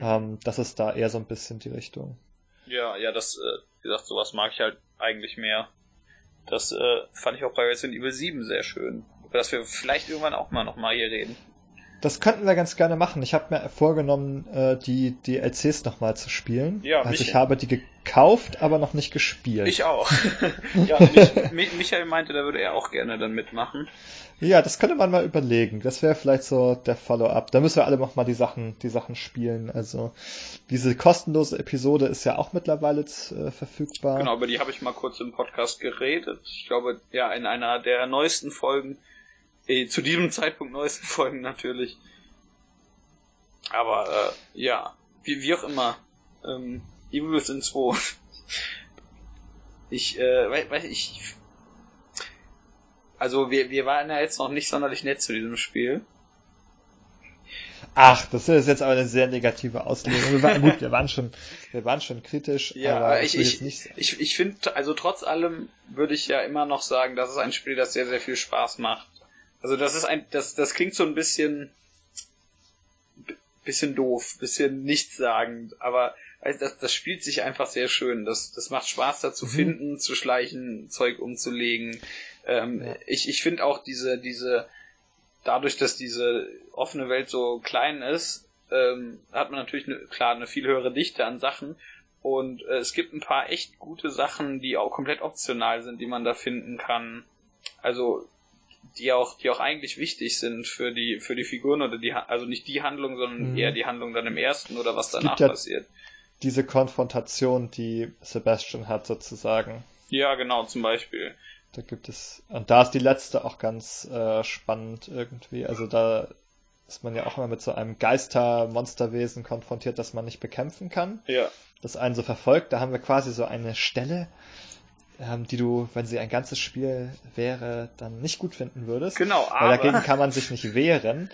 Ähm, das ist da eher so ein bisschen die Richtung. Ja, ja, das, äh, wie gesagt, sowas mag ich halt eigentlich mehr. Das äh, fand ich auch bei Resident Evil 7 sehr schön. Über das wir vielleicht irgendwann auch mal nochmal hier reden. Das könnten wir ganz gerne machen. Ich habe mir vorgenommen, äh, die DLCs nochmal zu spielen. Ja, also ich habe die gekauft, aber noch nicht gespielt. Ich auch. ja, mich, Michael meinte, da würde er auch gerne dann mitmachen. Ja, das könnte man mal überlegen. Das wäre vielleicht so der Follow-up. Da müssen wir alle noch mal die Sachen, die Sachen spielen. Also diese kostenlose Episode ist ja auch mittlerweile äh, verfügbar. Genau, über die habe ich mal kurz im Podcast geredet. Ich glaube, ja, in einer der neuesten Folgen, eh, zu diesem Zeitpunkt neuesten Folgen natürlich. Aber äh, ja, wie, wie auch immer. Ähm, Evil Within 2. ich, äh, weiß, ich also wir, wir waren ja jetzt noch nicht sonderlich nett zu diesem Spiel. Ach, das ist jetzt aber eine sehr negative Auslegung. Wir waren, gut, wir waren schon, wir waren schon kritisch. Ja, aber ich, ich, nicht... ich, ich finde, also trotz allem würde ich ja immer noch sagen, das ist ein Spiel, das sehr, sehr viel Spaß macht. Also das ist ein, das, das klingt so ein bisschen, bisschen doof, bisschen nichtssagend, aber das, das spielt sich einfach sehr schön. Das, das macht Spaß, da zu mhm. finden, zu schleichen, Zeug umzulegen. Ähm, ja. Ich, ich finde auch diese, diese, dadurch, dass diese offene Welt so klein ist, ähm, hat man natürlich eine, klar eine viel höhere Dichte an Sachen. Und äh, es gibt ein paar echt gute Sachen, die auch komplett optional sind, die man da finden kann. Also die auch, die auch eigentlich wichtig sind für die, für die Figuren oder die, also nicht die Handlung, sondern mhm. eher die Handlung dann im ersten oder was danach ja passiert. Diese Konfrontation, die Sebastian hat sozusagen. Ja, genau, zum Beispiel. Da gibt es, und da ist die letzte auch ganz äh, spannend irgendwie. Also da ist man ja auch immer mit so einem Geister-Monsterwesen konfrontiert, das man nicht bekämpfen kann. Ja. Das einen so verfolgt. Da haben wir quasi so eine Stelle, die du, wenn sie ein ganzes Spiel wäre, dann nicht gut finden würdest. Genau, aber. Weil dagegen kann man sich nicht wehren.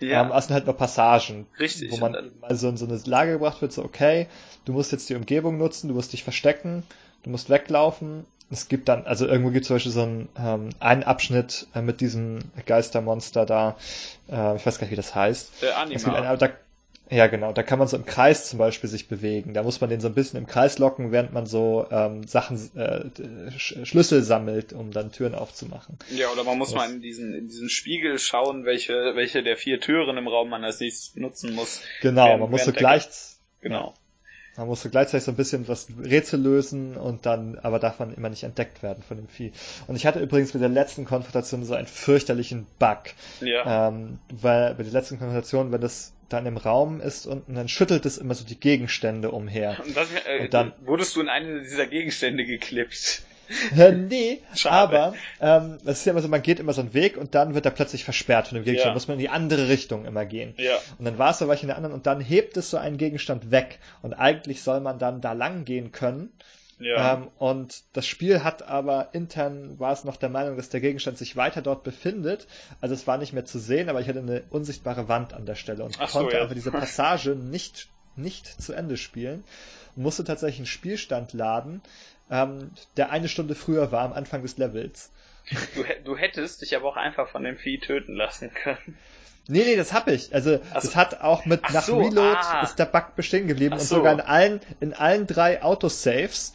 Ja. Ähm, es sind halt nur Passagen. Richtig. Wo man also in so eine Lage gebracht wird, so, okay, du musst jetzt die Umgebung nutzen, du musst dich verstecken, du musst weglaufen es gibt dann, also irgendwo gibt es zum Beispiel so einen, ähm, einen Abschnitt äh, mit diesem Geistermonster da, äh, ich weiß gar nicht, wie das heißt. Der Anima. Eine, da, ja, genau, da kann man so im Kreis zum Beispiel sich bewegen. Da muss man den so ein bisschen im Kreis locken, während man so ähm, Sachen, äh, Sch Schlüssel sammelt, um dann Türen aufzumachen. Ja, oder man muss das, mal in diesen, in diesen Spiegel schauen, welche, welche der vier Türen im Raum man als nächstes nutzen muss. Genau, während, man muss so gleich. Genau. Man muss so gleichzeitig so ein bisschen was Rätsel lösen und dann, aber darf man immer nicht entdeckt werden von dem Vieh. Und ich hatte übrigens mit der letzten Konfrontation so einen fürchterlichen Bug. Ja. Ähm, weil bei der letzten Konfrontation, wenn das dann im Raum ist und dann schüttelt es immer so die Gegenstände umher. Und, das, äh, und dann wurdest du in einen dieser Gegenstände geklipst. Äh, nee, Schade. aber ähm, das ist ja immer so, man geht immer so einen Weg und dann wird er plötzlich versperrt von dem Gegenstand. Ja. muss man in die andere Richtung immer gehen. Ja. Und dann war es so, war ich in der anderen und dann hebt es so einen Gegenstand weg. Und eigentlich soll man dann da lang gehen können. Ja. Ähm, und das Spiel hat aber intern war es noch der Meinung, dass der Gegenstand sich weiter dort befindet. Also es war nicht mehr zu sehen, aber ich hatte eine unsichtbare Wand an der Stelle und Ach konnte so, ja. aber diese Passage nicht, nicht zu Ende spielen. Musste tatsächlich einen Spielstand laden, ähm, der eine Stunde früher war am Anfang des Levels. Du, du hättest dich aber auch einfach von dem Vieh töten lassen können. Nee, nee, das hab ich. Also Ach das hat auch mit Ach nach so, Reload ah. ist der Bug bestehen geblieben Ach und so. sogar in allen in allen drei Autosaves,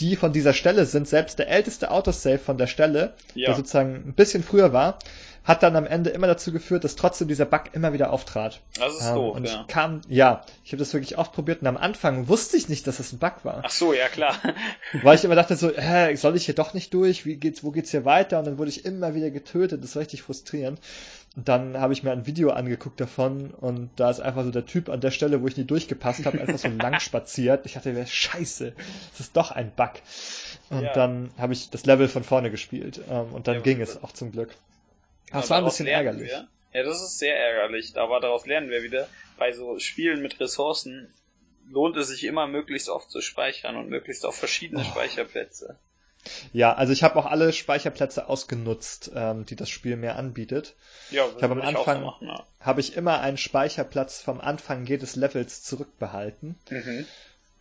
die von dieser Stelle sind, selbst der älteste Autosave von der Stelle, ja. der sozusagen ein bisschen früher war, hat dann am Ende immer dazu geführt, dass trotzdem dieser Bug immer wieder auftrat. Das ist ähm, doof, und ja. Ich kam, ja, ich habe das wirklich oft probiert und am Anfang wusste ich nicht, dass das ein Bug war. Ach so, ja klar. Weil ich immer dachte so, hä, soll ich hier doch nicht durch? Wie geht's, wo geht's hier weiter? Und dann wurde ich immer wieder getötet. Das war richtig frustrierend. Und dann habe ich mir ein Video angeguckt davon und da ist einfach so der Typ an der Stelle, wo ich nie durchgepasst habe, einfach so lang spaziert. Ich dachte, scheiße, das ist doch ein Bug. Und ja. dann habe ich das Level von vorne gespielt ähm, und dann ja, ging es auch zum Glück. Genau, das war ein bisschen ärgerlich. Wir. Ja, das ist sehr ärgerlich, aber daraus lernen wir wieder, bei so Spielen mit Ressourcen lohnt es sich immer möglichst oft zu speichern und möglichst auf verschiedene oh. Speicherplätze. Ja, also ich habe auch alle Speicherplätze ausgenutzt, ähm, die das Spiel mir anbietet. Ja, ich habe am Anfang so ja. habe ich immer einen Speicherplatz vom Anfang jedes Levels zurückbehalten. Mhm.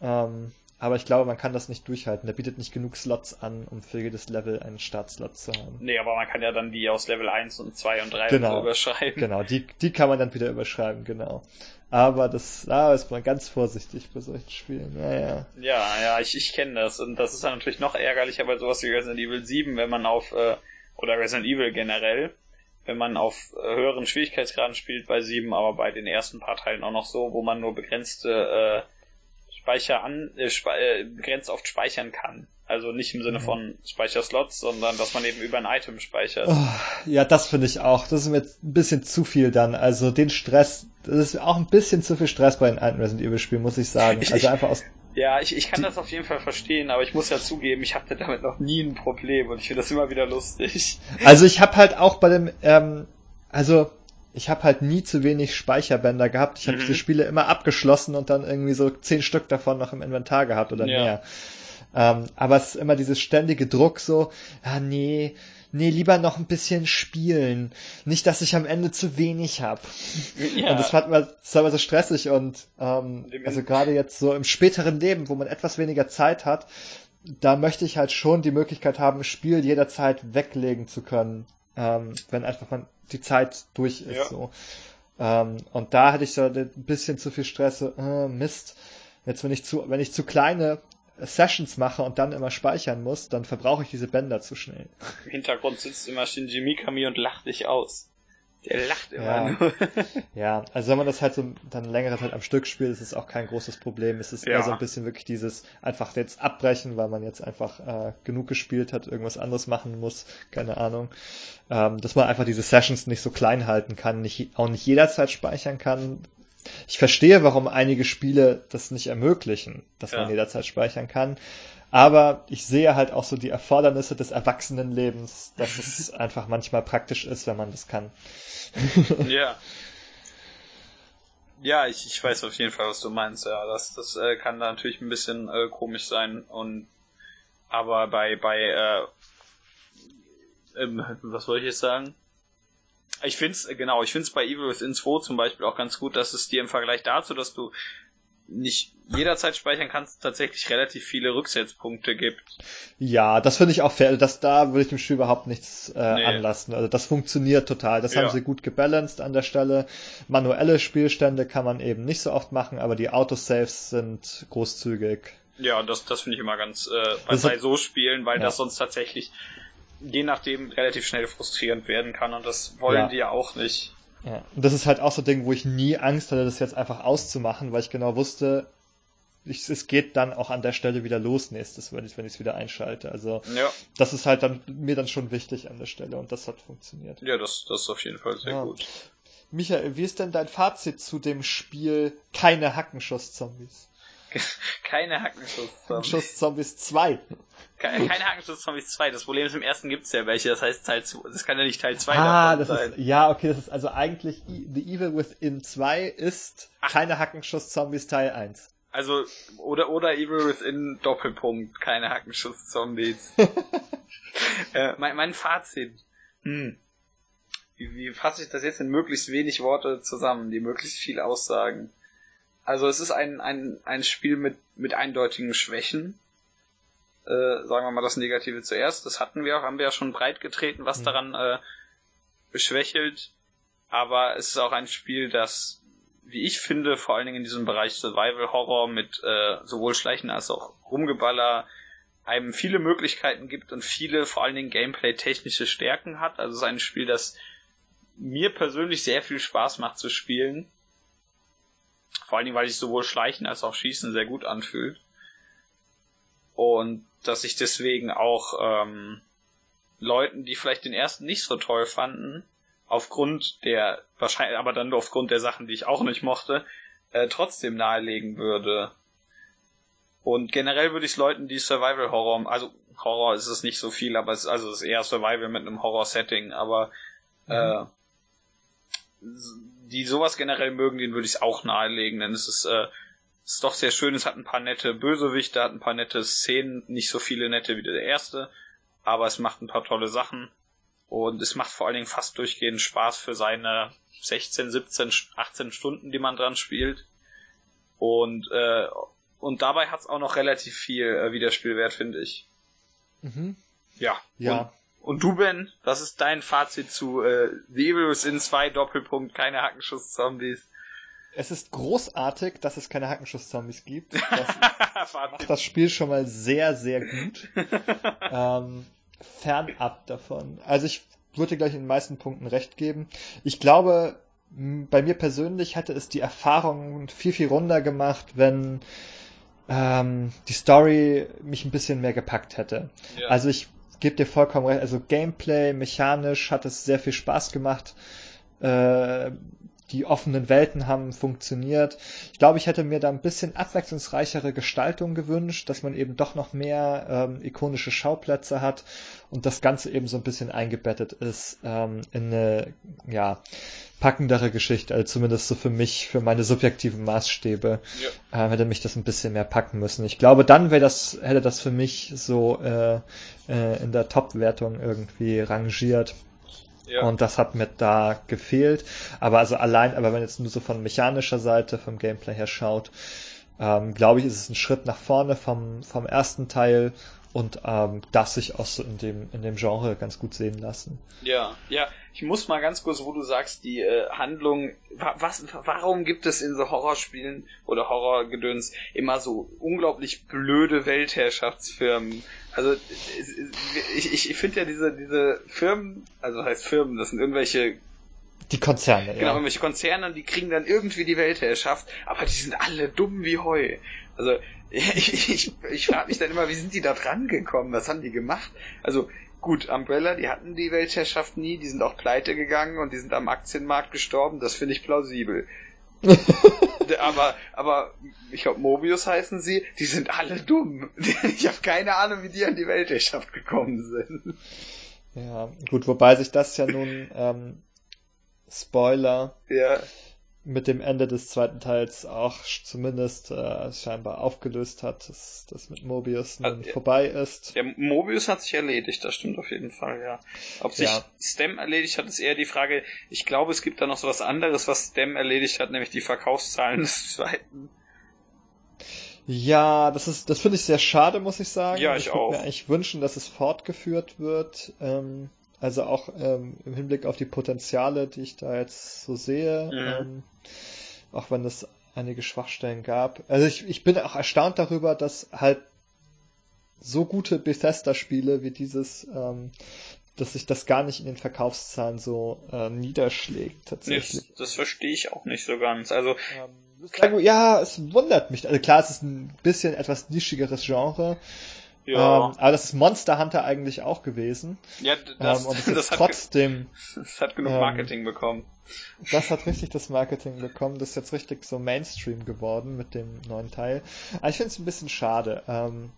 Ähm, aber ich glaube, man kann das nicht durchhalten. Der bietet nicht genug Slots an, um für jedes Level einen Startslot zu haben. Nee, aber man kann ja dann die aus Level 1 und 2 und 3 genau, so überschreiben. Genau, die, die kann man dann wieder überschreiben, genau. Aber das, da ist man ganz vorsichtig bei solchen Spielen. Ja, ja. Ja, ja, ich, ich kenne das. Und das ist dann natürlich noch ärgerlicher bei sowas wie Resident Evil 7, wenn man auf, äh, oder Resident Evil generell, wenn man auf äh, höheren Schwierigkeitsgraden spielt bei 7, aber bei den ersten paar Teilen auch noch so, wo man nur begrenzte äh, Speicher an, äh, spe äh, begrenzt oft speichern kann. Also nicht im Sinne mhm. von Speicherslots, sondern dass man eben über ein Item speichert. Oh, ja, das finde ich auch. Das ist mir jetzt ein bisschen zu viel dann. Also den Stress, das ist auch ein bisschen zu viel Stress bei den alten Resident Evil Spielen, muss ich sagen. Ich, also einfach aus ja, ich, ich kann das auf jeden Fall verstehen, aber ich muss ja zugeben, ich hatte damit noch nie ein Problem und ich finde das immer wieder lustig. Also ich habe halt auch bei dem, ähm, also ich habe halt nie zu wenig Speicherbänder gehabt. Ich habe mhm. diese Spiele immer abgeschlossen und dann irgendwie so zehn Stück davon noch im Inventar gehabt oder ja. mehr. Ähm, aber es ist immer dieses ständige Druck so, ja, nee, nee, lieber noch ein bisschen spielen. Nicht, dass ich am Ende zu wenig habe. Ja. Und das war, das war immer so stressig und ähm, also gerade jetzt so im späteren Leben, wo man etwas weniger Zeit hat, da möchte ich halt schon die Möglichkeit haben, ein Spiel jederzeit weglegen zu können, ähm, wenn einfach man die Zeit durch ist. Ja. So. Ähm, und da hatte ich so ein bisschen zu viel Stress, so, äh, Mist. Jetzt, wenn ich zu, wenn ich zu kleine Sessions mache und dann immer speichern muss, dann verbrauche ich diese Bänder zu schnell. Im Hintergrund sitzt immer Shinji Mikami und lacht dich aus. Der lacht immer ja. nur. ja, also wenn man das halt so dann längere Zeit am Stück spielt, ist es auch kein großes Problem. Es ist ja. eher so ein bisschen wirklich dieses einfach jetzt abbrechen, weil man jetzt einfach äh, genug gespielt hat, irgendwas anderes machen muss, keine Ahnung. Ähm, dass man einfach diese Sessions nicht so klein halten kann, nicht, auch nicht jederzeit speichern kann. Ich verstehe, warum einige Spiele das nicht ermöglichen, dass ja. man jederzeit speichern kann. Aber ich sehe halt auch so die Erfordernisse des Erwachsenenlebens, dass es einfach manchmal praktisch ist, wenn man das kann. ja. Ja, ich, ich weiß auf jeden Fall, was du meinst. Ja, das, das äh, kann da natürlich ein bisschen äh, komisch sein und aber bei bei äh, ähm, was wollte ich jetzt sagen? Ich find's genau, ich find's bei Evil Within 2 zum Beispiel auch ganz gut, dass es dir im Vergleich dazu, dass du nicht jederzeit speichern kannst, tatsächlich relativ viele Rücksetzpunkte gibt. Ja, das finde ich auch fair. Das, da würde ich dem Spiel überhaupt nichts äh, nee. anlassen. Also das funktioniert total. Das ja. haben sie gut gebalanced an der Stelle. Manuelle Spielstände kann man eben nicht so oft machen, aber die Autosaves sind großzügig. Ja, das, das finde ich immer ganz äh, bei, bei so Spielen, weil ja. das sonst tatsächlich je nachdem relativ schnell frustrierend werden kann und das wollen ja. die ja auch nicht. Ja. Und das ist halt auch so ein Ding, wo ich nie Angst hatte, das jetzt einfach auszumachen, weil ich genau wusste, ich, es geht dann auch an der Stelle wieder los nächstes, wenn ich wenn ich es wieder einschalte. Also ja. das ist halt dann mir dann schon wichtig an der Stelle und das hat funktioniert. Ja, das, das ist auf jeden Fall sehr ja. gut. Michael, wie ist denn dein Fazit zu dem Spiel Keine Hackenschuss-Zombies? Keine Hackenschuss-Zombies. Hackenschuss-Zombies 2. Keine, keine Hackenschuss-Zombies 2. Das Problem ist, im ersten gibt's ja welche. Das heißt, Teil 2, das kann ja nicht Teil 2 ah, das sein. Ist, ja, okay, das ist also eigentlich The Evil Within 2 ist Ach. keine Hackenschuss-Zombies Teil 1. Also, oder, oder Evil Within Doppelpunkt, keine Hackenschuss-Zombies. äh, mein, mein Fazit. Hm. Wie, wie fasse ich das jetzt in möglichst wenig Worte zusammen, die möglichst viel aussagen? Also es ist ein, ein, ein Spiel mit, mit eindeutigen Schwächen. Äh, sagen wir mal das Negative zuerst. Das hatten wir auch, haben wir ja schon breit getreten, was mhm. daran äh, beschwächelt. Aber es ist auch ein Spiel, das, wie ich finde, vor allen Dingen in diesem Bereich Survival Horror mit äh, sowohl Schleichen als auch Rumgeballer einem viele Möglichkeiten gibt und viele vor allen Dingen Gameplay-technische Stärken hat. Also es ist ein Spiel, das mir persönlich sehr viel Spaß macht zu spielen. Vor allen Dingen, weil sich sowohl Schleichen als auch Schießen sehr gut anfühlt. Und dass ich deswegen auch ähm, Leuten, die vielleicht den ersten nicht so toll fanden, aufgrund der, wahrscheinlich, aber dann nur aufgrund der Sachen, die ich auch nicht mochte, äh, trotzdem nahelegen würde. Und generell würde ich es Leuten, die Survival Horror, also Horror ist es nicht so viel, aber es, also es ist eher Survival mit einem Horror-Setting, aber mhm. äh, die sowas generell mögen, denen würde ich es auch nahelegen, denn es ist, äh, es ist doch sehr schön, es hat ein paar nette Bösewichte, hat ein paar nette Szenen, nicht so viele nette wie der erste, aber es macht ein paar tolle Sachen und es macht vor allen Dingen fast durchgehend Spaß für seine 16, 17, 18 Stunden, die man dran spielt und äh, und dabei hat es auch noch relativ viel äh, Wiederspielwert, finde ich. Mhm. Ja. Ja. Und du, Ben, was ist dein Fazit zu äh, The Evil Within 2 Doppelpunkt, keine Hackenschuss-Zombies? Es ist großartig, dass es keine Hackenschuss-Zombies gibt. Das macht das Spiel schon mal sehr, sehr gut. ähm, fernab davon. Also ich würde gleich in den meisten Punkten recht geben. Ich glaube, bei mir persönlich hätte es die Erfahrung viel, viel runder gemacht, wenn ähm, die Story mich ein bisschen mehr gepackt hätte. Ja. Also ich gebe dir vollkommen recht. Also Gameplay, mechanisch hat es sehr viel Spaß gemacht. Äh, die offenen Welten haben funktioniert. Ich glaube, ich hätte mir da ein bisschen abwechslungsreichere Gestaltung gewünscht, dass man eben doch noch mehr ähm, ikonische Schauplätze hat und das Ganze eben so ein bisschen eingebettet ist ähm, in eine ja, packendere Geschichte, also zumindest so für mich, für meine subjektiven Maßstäbe, ja. äh, hätte mich das ein bisschen mehr packen müssen. Ich glaube, dann wäre das, hätte das für mich so äh, äh, in der Top-Wertung irgendwie rangiert. Und das hat mir da gefehlt. Aber also allein, aber wenn jetzt nur so von mechanischer Seite, vom Gameplay her schaut, ähm, glaube ich, ist es ein Schritt nach vorne vom, vom ersten Teil und ähm, das sich auch so in dem, in dem Genre ganz gut sehen lassen. Ja, ja. Ich muss mal ganz kurz, wo du sagst, die äh, Handlung, was, warum gibt es in so Horrorspielen oder Horrorgedöns immer so unglaublich blöde Weltherrschaftsfirmen? Also ich, ich, ich finde ja diese, diese Firmen, also heißt Firmen, das sind irgendwelche die Konzerne, genau, ja. irgendwelche Konzerne, die kriegen dann irgendwie die Weltherrschaft, aber die sind alle dumm wie Heu. Also ich, ich, ich frage mich dann immer, wie sind die da dran gekommen? Was haben die gemacht? Also gut, Umbrella, die hatten die Weltherrschaft nie, die sind auch pleite gegangen und die sind am Aktienmarkt gestorben, das finde ich plausibel. aber, aber ich glaube, Mobius heißen sie, die sind alle dumm. Ich habe keine Ahnung, wie die an die Weltherrschaft gekommen sind. Ja, gut, wobei sich das ja nun ähm, Spoiler. Ja mit dem Ende des zweiten Teils auch zumindest äh, scheinbar aufgelöst hat, dass das mit Mobius nun also, vorbei ist. Ja, Mobius hat sich erledigt, das stimmt auf jeden Fall, ja. Ob sich ja. Stem erledigt hat, ist eher die Frage. Ich glaube, es gibt da noch so was anderes, was Stem erledigt hat, nämlich die Verkaufszahlen des zweiten. Ja, das ist, das finde ich sehr schade, muss ich sagen. Ja, ich, ich auch. Ich würde mir eigentlich wünschen, dass es fortgeführt wird. Ähm, also auch ähm, im Hinblick auf die Potenziale, die ich da jetzt so sehe, mhm. ähm, auch wenn es einige Schwachstellen gab. Also ich, ich bin auch erstaunt darüber, dass halt so gute Bethesda-Spiele wie dieses, ähm, dass sich das gar nicht in den Verkaufszahlen so äh, niederschlägt tatsächlich. Das, das verstehe ich auch nicht so ganz. Also ähm, ja, es wundert mich. Also klar, es ist ein bisschen etwas nischigeres Genre, Ja. Ähm, aber das ist Monster Hunter eigentlich auch gewesen. Ja, das, ähm, und das, das trotzdem. das hat genug ähm, Marketing bekommen. Das hat richtig das Marketing bekommen. Das ist jetzt richtig so Mainstream geworden mit dem neuen Teil. Aber ich finde es ein bisschen schade. Ähm,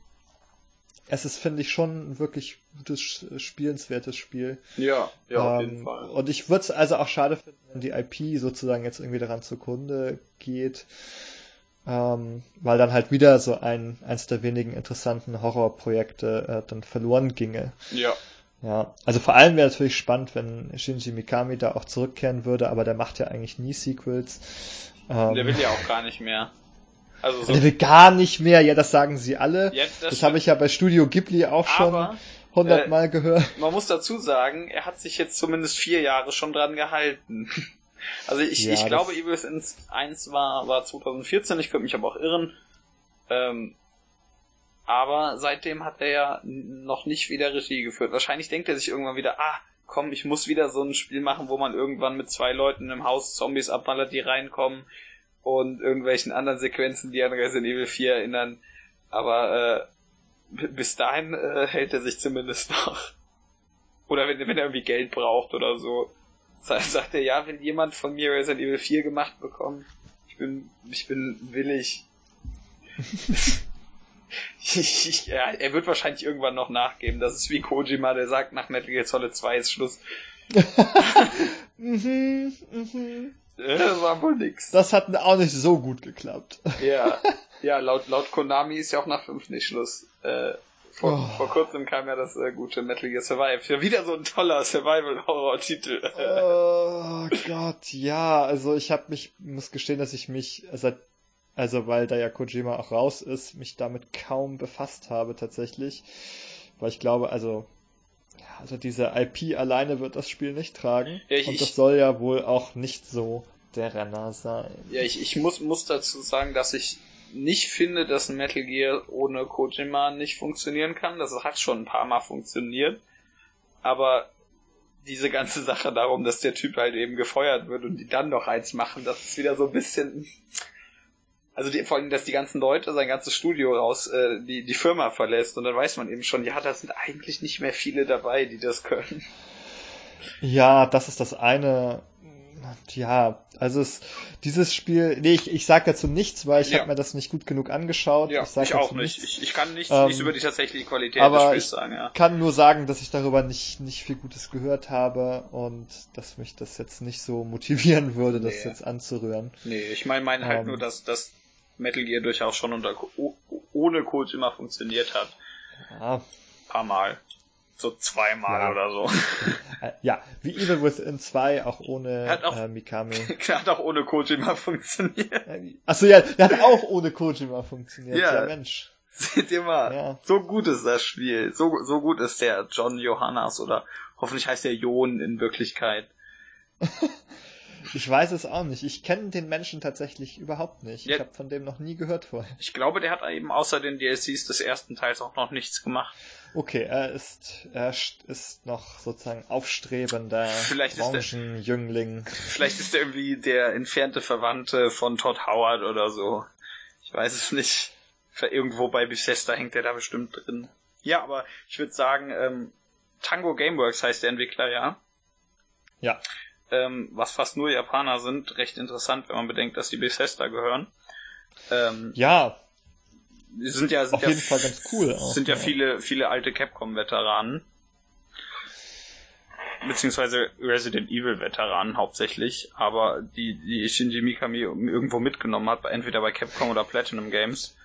es ist, finde ich, schon ein wirklich gutes, spielenswertes Spiel. Ja, ja, auf jeden ähm, Fall. Und ich würde es also auch schade finden, wenn die IP sozusagen jetzt irgendwie daran zugrunde geht ähm, weil dann halt wieder so ein eins der wenigen interessanten Horrorprojekte äh, dann verloren ginge. Ja. Ja, also vor allem wäre natürlich spannend, wenn Shinji Mikami da auch zurückkehren würde, aber der macht ja eigentlich nie Sequels. Ähm, der will ja auch gar nicht mehr. Also so der will gar nicht mehr, ja, das sagen sie alle. Ja, das das habe ich ja bei Studio Ghibli auch schon hundertmal äh, gehört. Man muss dazu sagen, er hat sich jetzt zumindest vier Jahre schon dran gehalten. Also ich, ja, ich glaube, Evil Within 1 war, war 2014, ich könnte mich aber auch irren. Ähm, aber seitdem hat er ja noch nicht wieder Regie geführt. Wahrscheinlich denkt er sich irgendwann wieder, ah, komm, ich muss wieder so ein Spiel machen, wo man irgendwann mit zwei Leuten im Haus Zombies abballert, die reinkommen und irgendwelchen anderen Sequenzen, die an Resident Evil 4 erinnern. Aber äh, bis dahin äh, hält er sich zumindest noch. Oder wenn, wenn er irgendwie Geld braucht oder so sagt er, ja, wenn jemand von mir Resident Evil 4 gemacht bekommt, ich bin, ich bin willig. ja, er wird wahrscheinlich irgendwann noch nachgeben. Das ist wie Kojima, der sagt, nach Metal Gear Solid 2 ist Schluss. mhm, mhm. Das war wohl nix. Das hat auch nicht so gut geklappt. ja, ja, laut, laut Konami ist ja auch nach 5 nicht Schluss. Äh, vor, oh. vor kurzem kam ja das äh, gute Metal Gear Survive. Ja, wieder so ein toller Survival-Horror-Titel. oh Gott, ja. Also ich habe mich, muss gestehen, dass ich mich seit, also weil da ja Kojima auch raus ist, mich damit kaum befasst habe tatsächlich. Weil ich glaube, also also diese IP alleine wird das Spiel nicht tragen. Ja, ich, und das soll ja wohl auch nicht so der Renner sein. Ja, ich, ich muss, muss dazu sagen, dass ich nicht finde, dass ein Metal Gear ohne Kojima nicht funktionieren kann. Das hat schon ein paar Mal funktioniert. Aber diese ganze Sache darum, dass der Typ halt eben gefeuert wird und die dann noch eins machen, das ist wieder so ein bisschen. Also die, vor allem, dass die ganzen Leute sein ganzes Studio raus, äh, die, die Firma verlässt und dann weiß man eben schon, ja, da sind eigentlich nicht mehr viele dabei, die das können. Ja, das ist das eine ja, also es, dieses Spiel, nee, ich, ich sage dazu nichts, weil ich ja. habe mir das nicht gut genug angeschaut. Ja, ich, ich auch nicht. Ich, ich kann nichts, ähm, nichts über die tatsächliche Qualität des Spiels sagen, ja. Ich kann nur sagen, dass ich darüber nicht, nicht viel Gutes gehört habe und dass mich das jetzt nicht so motivieren würde, nee. das jetzt anzurühren. Nee, ich meine mein halt ähm, nur, dass das Metal Gear durchaus schon unter ohne Code immer funktioniert hat. Ja. Ein paar Mal. So zweimal ja. oder so. Äh, ja, wie Evil Within 2, auch ohne hat auch, äh, Mikami. hat auch ohne Kojima funktioniert. Äh, achso, ja, der hat auch ohne Kojima funktioniert. Ja, ja Mensch. Seht ihr mal, ja. so gut ist das Spiel. So, so gut ist der John Johannes oder hoffentlich heißt der Jon in Wirklichkeit. Ich weiß es auch nicht. Ich kenne den Menschen tatsächlich überhaupt nicht. Ja. Ich habe von dem noch nie gehört vorher. Ich glaube, der hat eben außer den DLCs des ersten Teils auch noch nichts gemacht. Okay, er ist, er ist noch sozusagen aufstrebender vielleicht Branchenjüngling. Vielleicht ist er irgendwie der entfernte Verwandte von Todd Howard oder so. Ich weiß es nicht. Irgendwo bei Bethesda hängt er da bestimmt drin. Ja, aber ich würde sagen, ähm, Tango Gameworks heißt der Entwickler, ja? Ja. Ähm, was fast nur Japaner sind, recht interessant, wenn man bedenkt, dass die Bethesda gehören. Ähm, ja, sind ja sind auf ja, jeden Fall ganz cool. Auch, sind ja, ja viele viele alte Capcom-Veteranen beziehungsweise Resident Evil Veteranen hauptsächlich, aber die die Shinji Mikami irgendwo mitgenommen hat, entweder bei Capcom oder Platinum Games.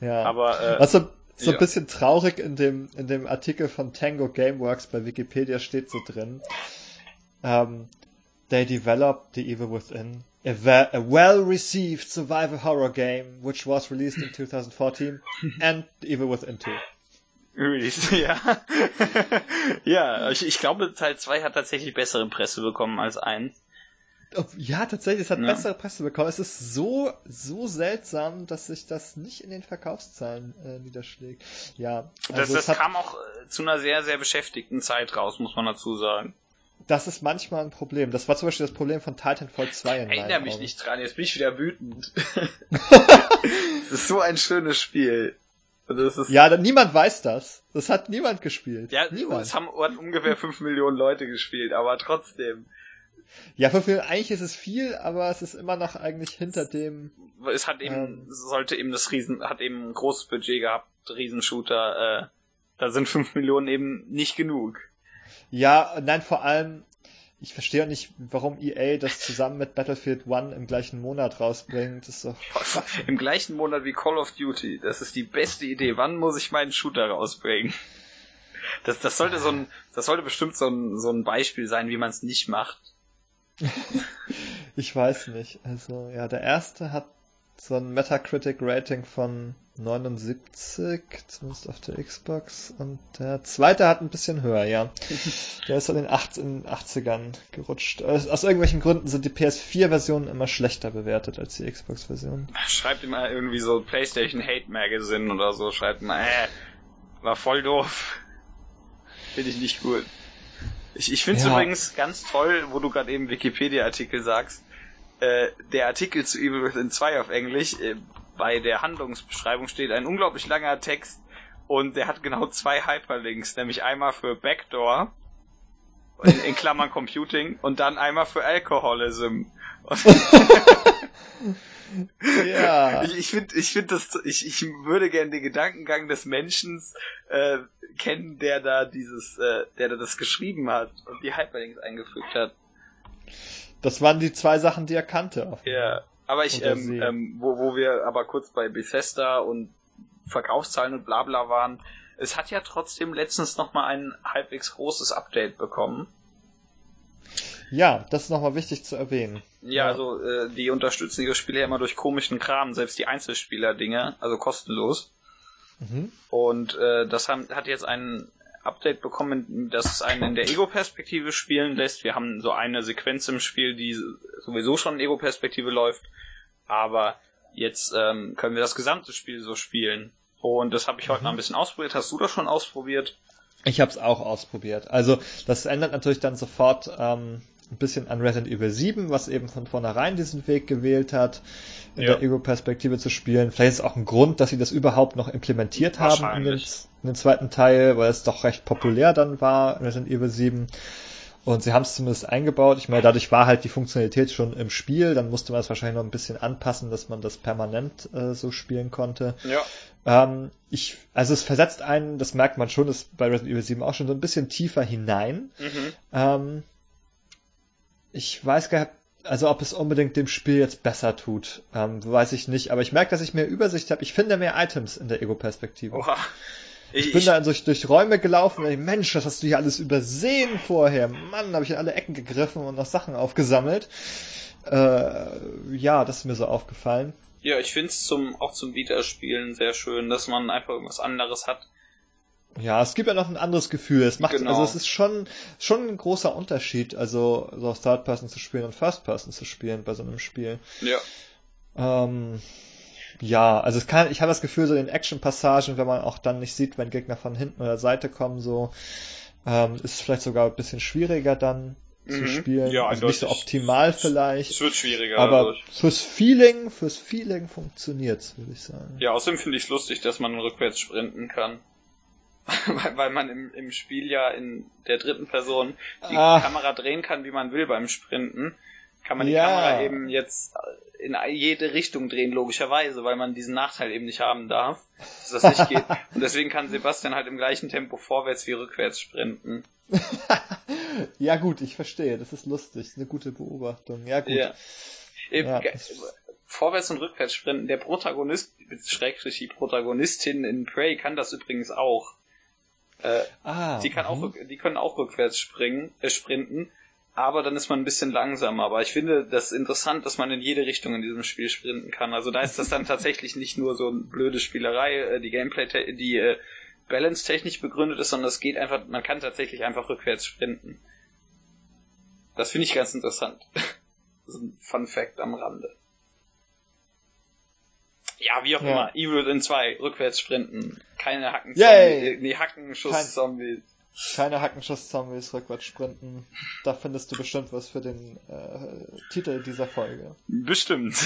ja. Aber äh, Was so, so ja. ein bisschen traurig in dem in dem Artikel von Tango Gameworks bei Wikipedia steht so drin. Ähm, they developed the Evil Within a, a well-received survival horror game, which was released in 2014, and Evil Within 2. Ja. ja, ich, ich glaube, Teil 2 hat tatsächlich bessere Presse bekommen als 1. Ja, tatsächlich, es hat ja. bessere Presse bekommen. Es ist so, so seltsam, dass sich das nicht in den Verkaufszahlen äh, niederschlägt. Ja. Also das, das kam auch äh, zu einer sehr, sehr beschäftigten Zeit raus, muss man dazu sagen. Das ist manchmal ein Problem. Das war zum Beispiel das Problem von Titanfall 2 in Erinnere mich Augen. nicht dran, jetzt bin ich wieder wütend. das ist so ein schönes Spiel. Ja, niemand weiß das. Das hat niemand gespielt. Ja, niemand. es haben ungefähr 5 Millionen Leute gespielt, aber trotzdem. Ja, für viel, eigentlich ist es viel, aber es ist immer noch eigentlich hinter dem. Es hat eben, ähm, sollte eben das Riesen, hat eben ein großes Budget gehabt, Riesenshooter, äh, da sind 5 Millionen eben nicht genug. Ja, nein, vor allem, ich verstehe auch nicht, warum EA das zusammen mit Battlefield 1 im gleichen Monat rausbringt. Das ist doch Im gleichen Monat wie Call of Duty. Das ist die beste Idee. Wann muss ich meinen Shooter rausbringen? Das, das sollte so ein, das sollte bestimmt so ein, so ein Beispiel sein, wie man es nicht macht. ich weiß nicht. Also, ja, der erste hat so ein Metacritic-Rating von 79, zumindest auf der Xbox. Und der zweite hat ein bisschen höher, ja. Der ist in den 80ern gerutscht. Aus, irgendwelchen Gründen sind die PS4-Versionen immer schlechter bewertet als die Xbox-Version. Schreibt immer irgendwie so PlayStation Hate Magazine oder so. Schreibt mal, äh, war voll doof. Finde ich nicht gut. Ich, ich finde es ja. übrigens ganz toll, wo du gerade eben Wikipedia-Artikel sagst. Äh, der Artikel zu Evil Within 2 auf Englisch, äh, bei der Handlungsbeschreibung steht ein unglaublich langer Text und der hat genau zwei Hyperlinks, nämlich einmal für Backdoor in, in Klammern Computing und dann einmal für Alcoholism. ja. Ich, ich finde, ich finde das, ich, ich würde gerne den Gedankengang des Menschen äh, kennen, der da dieses, äh, der da das geschrieben hat und die Hyperlinks eingefügt hat. Das waren die zwei Sachen, die er kannte. Ja. Aber ich, ähm, ähm, wo, wo wir aber kurz bei Bethesda und Verkaufszahlen und bla bla waren, es hat ja trotzdem letztens nochmal ein halbwegs großes Update bekommen. Ja, das ist nochmal wichtig zu erwähnen. Ja, ja. also äh, die unterstützen ihre Spiele ja immer durch komischen Kram, selbst die Einzelspieler-Dinge, also kostenlos. Mhm. Und äh, das haben, hat jetzt ein Update bekommen, das es einen in der Ego-Perspektive spielen lässt. Wir haben so eine Sequenz im Spiel, die sowieso schon in Ego-Perspektive läuft aber jetzt ähm, können wir das gesamte Spiel so spielen. Und das habe ich heute mhm. mal ein bisschen ausprobiert. Hast du das schon ausprobiert? Ich habe es auch ausprobiert. Also das ändert natürlich dann sofort ähm, ein bisschen an Resident Evil 7, was eben von vornherein diesen Weg gewählt hat, in ja. der Ego-Perspektive zu spielen. Vielleicht ist auch ein Grund, dass sie das überhaupt noch implementiert haben in den, in den, zweiten Teil, weil es doch recht populär dann war, Resident Evil 7. Und sie haben es zumindest eingebaut. Ich meine, dadurch war halt die Funktionalität schon im Spiel. Dann musste man es wahrscheinlich noch ein bisschen anpassen, dass man das permanent äh, so spielen konnte. Ja. Ähm, ich, also es versetzt einen, das merkt man schon, ist bei Resident Evil 7 auch schon so ein bisschen tiefer hinein. Mhm. Ähm, ich weiß gar nicht, also ob es unbedingt dem Spiel jetzt besser tut, ähm, weiß ich nicht. Aber ich merke, dass ich mehr Übersicht habe. Ich finde mehr Items in der Ego-Perspektive. Oha. Ich, ich bin ich, da durch, durch Räume gelaufen und ich, Mensch, das hast du hier alles übersehen vorher. Mann, habe ich in alle Ecken gegriffen und noch Sachen aufgesammelt. Äh, ja, das ist mir so aufgefallen. Ja, ich finde es zum, auch zum Wiederspielen sehr schön, dass man einfach irgendwas anderes hat. Ja, es gibt ja noch ein anderes Gefühl. Es macht, genau. also es ist schon, schon ein großer Unterschied, also so Third Person zu spielen und First Person zu spielen bei so einem Spiel. Ja. Ähm, ja, also es kann, ich habe das Gefühl, so in Action-Passagen, wenn man auch dann nicht sieht, wenn Gegner von hinten oder Seite kommen, so, ähm, ist es vielleicht sogar ein bisschen schwieriger dann mhm. zu spielen. Ja, also nicht so optimal vielleicht. Es wird schwieriger. Aber dadurch. fürs Feeling, fürs Feeling funktioniert's, würde ich sagen. Ja, außerdem finde ich es lustig, dass man rückwärts sprinten kann. weil, weil man im, im Spiel ja in der dritten Person die ah. Kamera drehen kann, wie man will beim Sprinten kann man die ja. Kamera eben jetzt in jede Richtung drehen, logischerweise, weil man diesen Nachteil eben nicht haben darf, dass das nicht geht. Und deswegen kann Sebastian halt im gleichen Tempo vorwärts wie rückwärts sprinten. ja gut, ich verstehe, das ist lustig, das ist eine gute Beobachtung. Ja gut. Ja. ja. Vorwärts und rückwärts sprinten. Der Protagonist, schrägstrich die Protagonistin in Prey kann das übrigens auch. Äh, ah, die kann auch, die können auch rückwärts springen, äh, sprinten aber dann ist man ein bisschen langsamer. Aber ich finde das interessant, dass man in jede Richtung in diesem Spiel sprinten kann. Also da ist das dann tatsächlich nicht nur so eine blöde Spielerei, äh, die Gameplay, die äh, Balance technisch begründet ist, sondern es geht einfach, man kann tatsächlich einfach rückwärts sprinten. Das finde ich ganz interessant. Das ist ein Fun Fact am Rande. Ja, wie auch ja. immer. Evil in 2, rückwärts sprinten. Keine Hacken Zombies. Nee, Hackenschuss Zombies. Keine Hackenschuss-Zombies rückwärts sprinten. Da findest du bestimmt was für den äh, Titel dieser Folge. Bestimmt.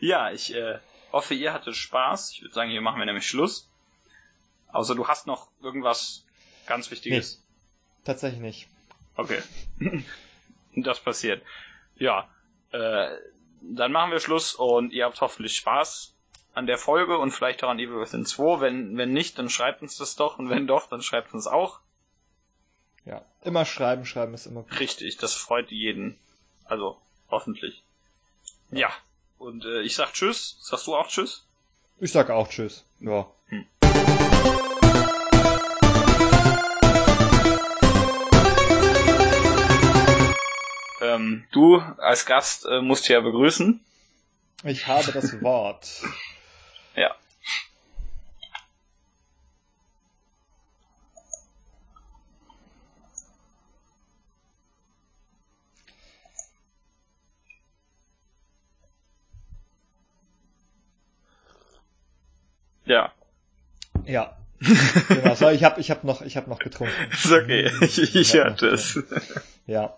ja, ich, äh, Hoffe, ihr hattet Spaß. Ich würde sagen, hier machen wir nämlich Schluss. Außer du hast noch irgendwas ganz Wichtiges. Nee, tatsächlich nicht. Okay. das passiert. Ja, äh, dann machen wir Schluss und ihr habt hoffentlich Spaß an der Folge und vielleicht auch an Evil Within 2. Wenn, wenn nicht, dann schreibt uns das doch und wenn doch, dann schreibt uns auch. Ja, immer schreiben, schreiben ist immer gut. Richtig, das freut jeden. Also, hoffentlich. Ja, und äh, ich sag Tschüss. Sagst du auch Tschüss? Ich sag auch Tschüss. Ja. Hm. Ähm, du als Gast äh, musst ja begrüßen. Ich habe das Wort. ja. Ja. Ja. genau, so, ich habe ich hab noch, ich hab noch getrunken. Ist okay, ich, ich hörte es. Ja.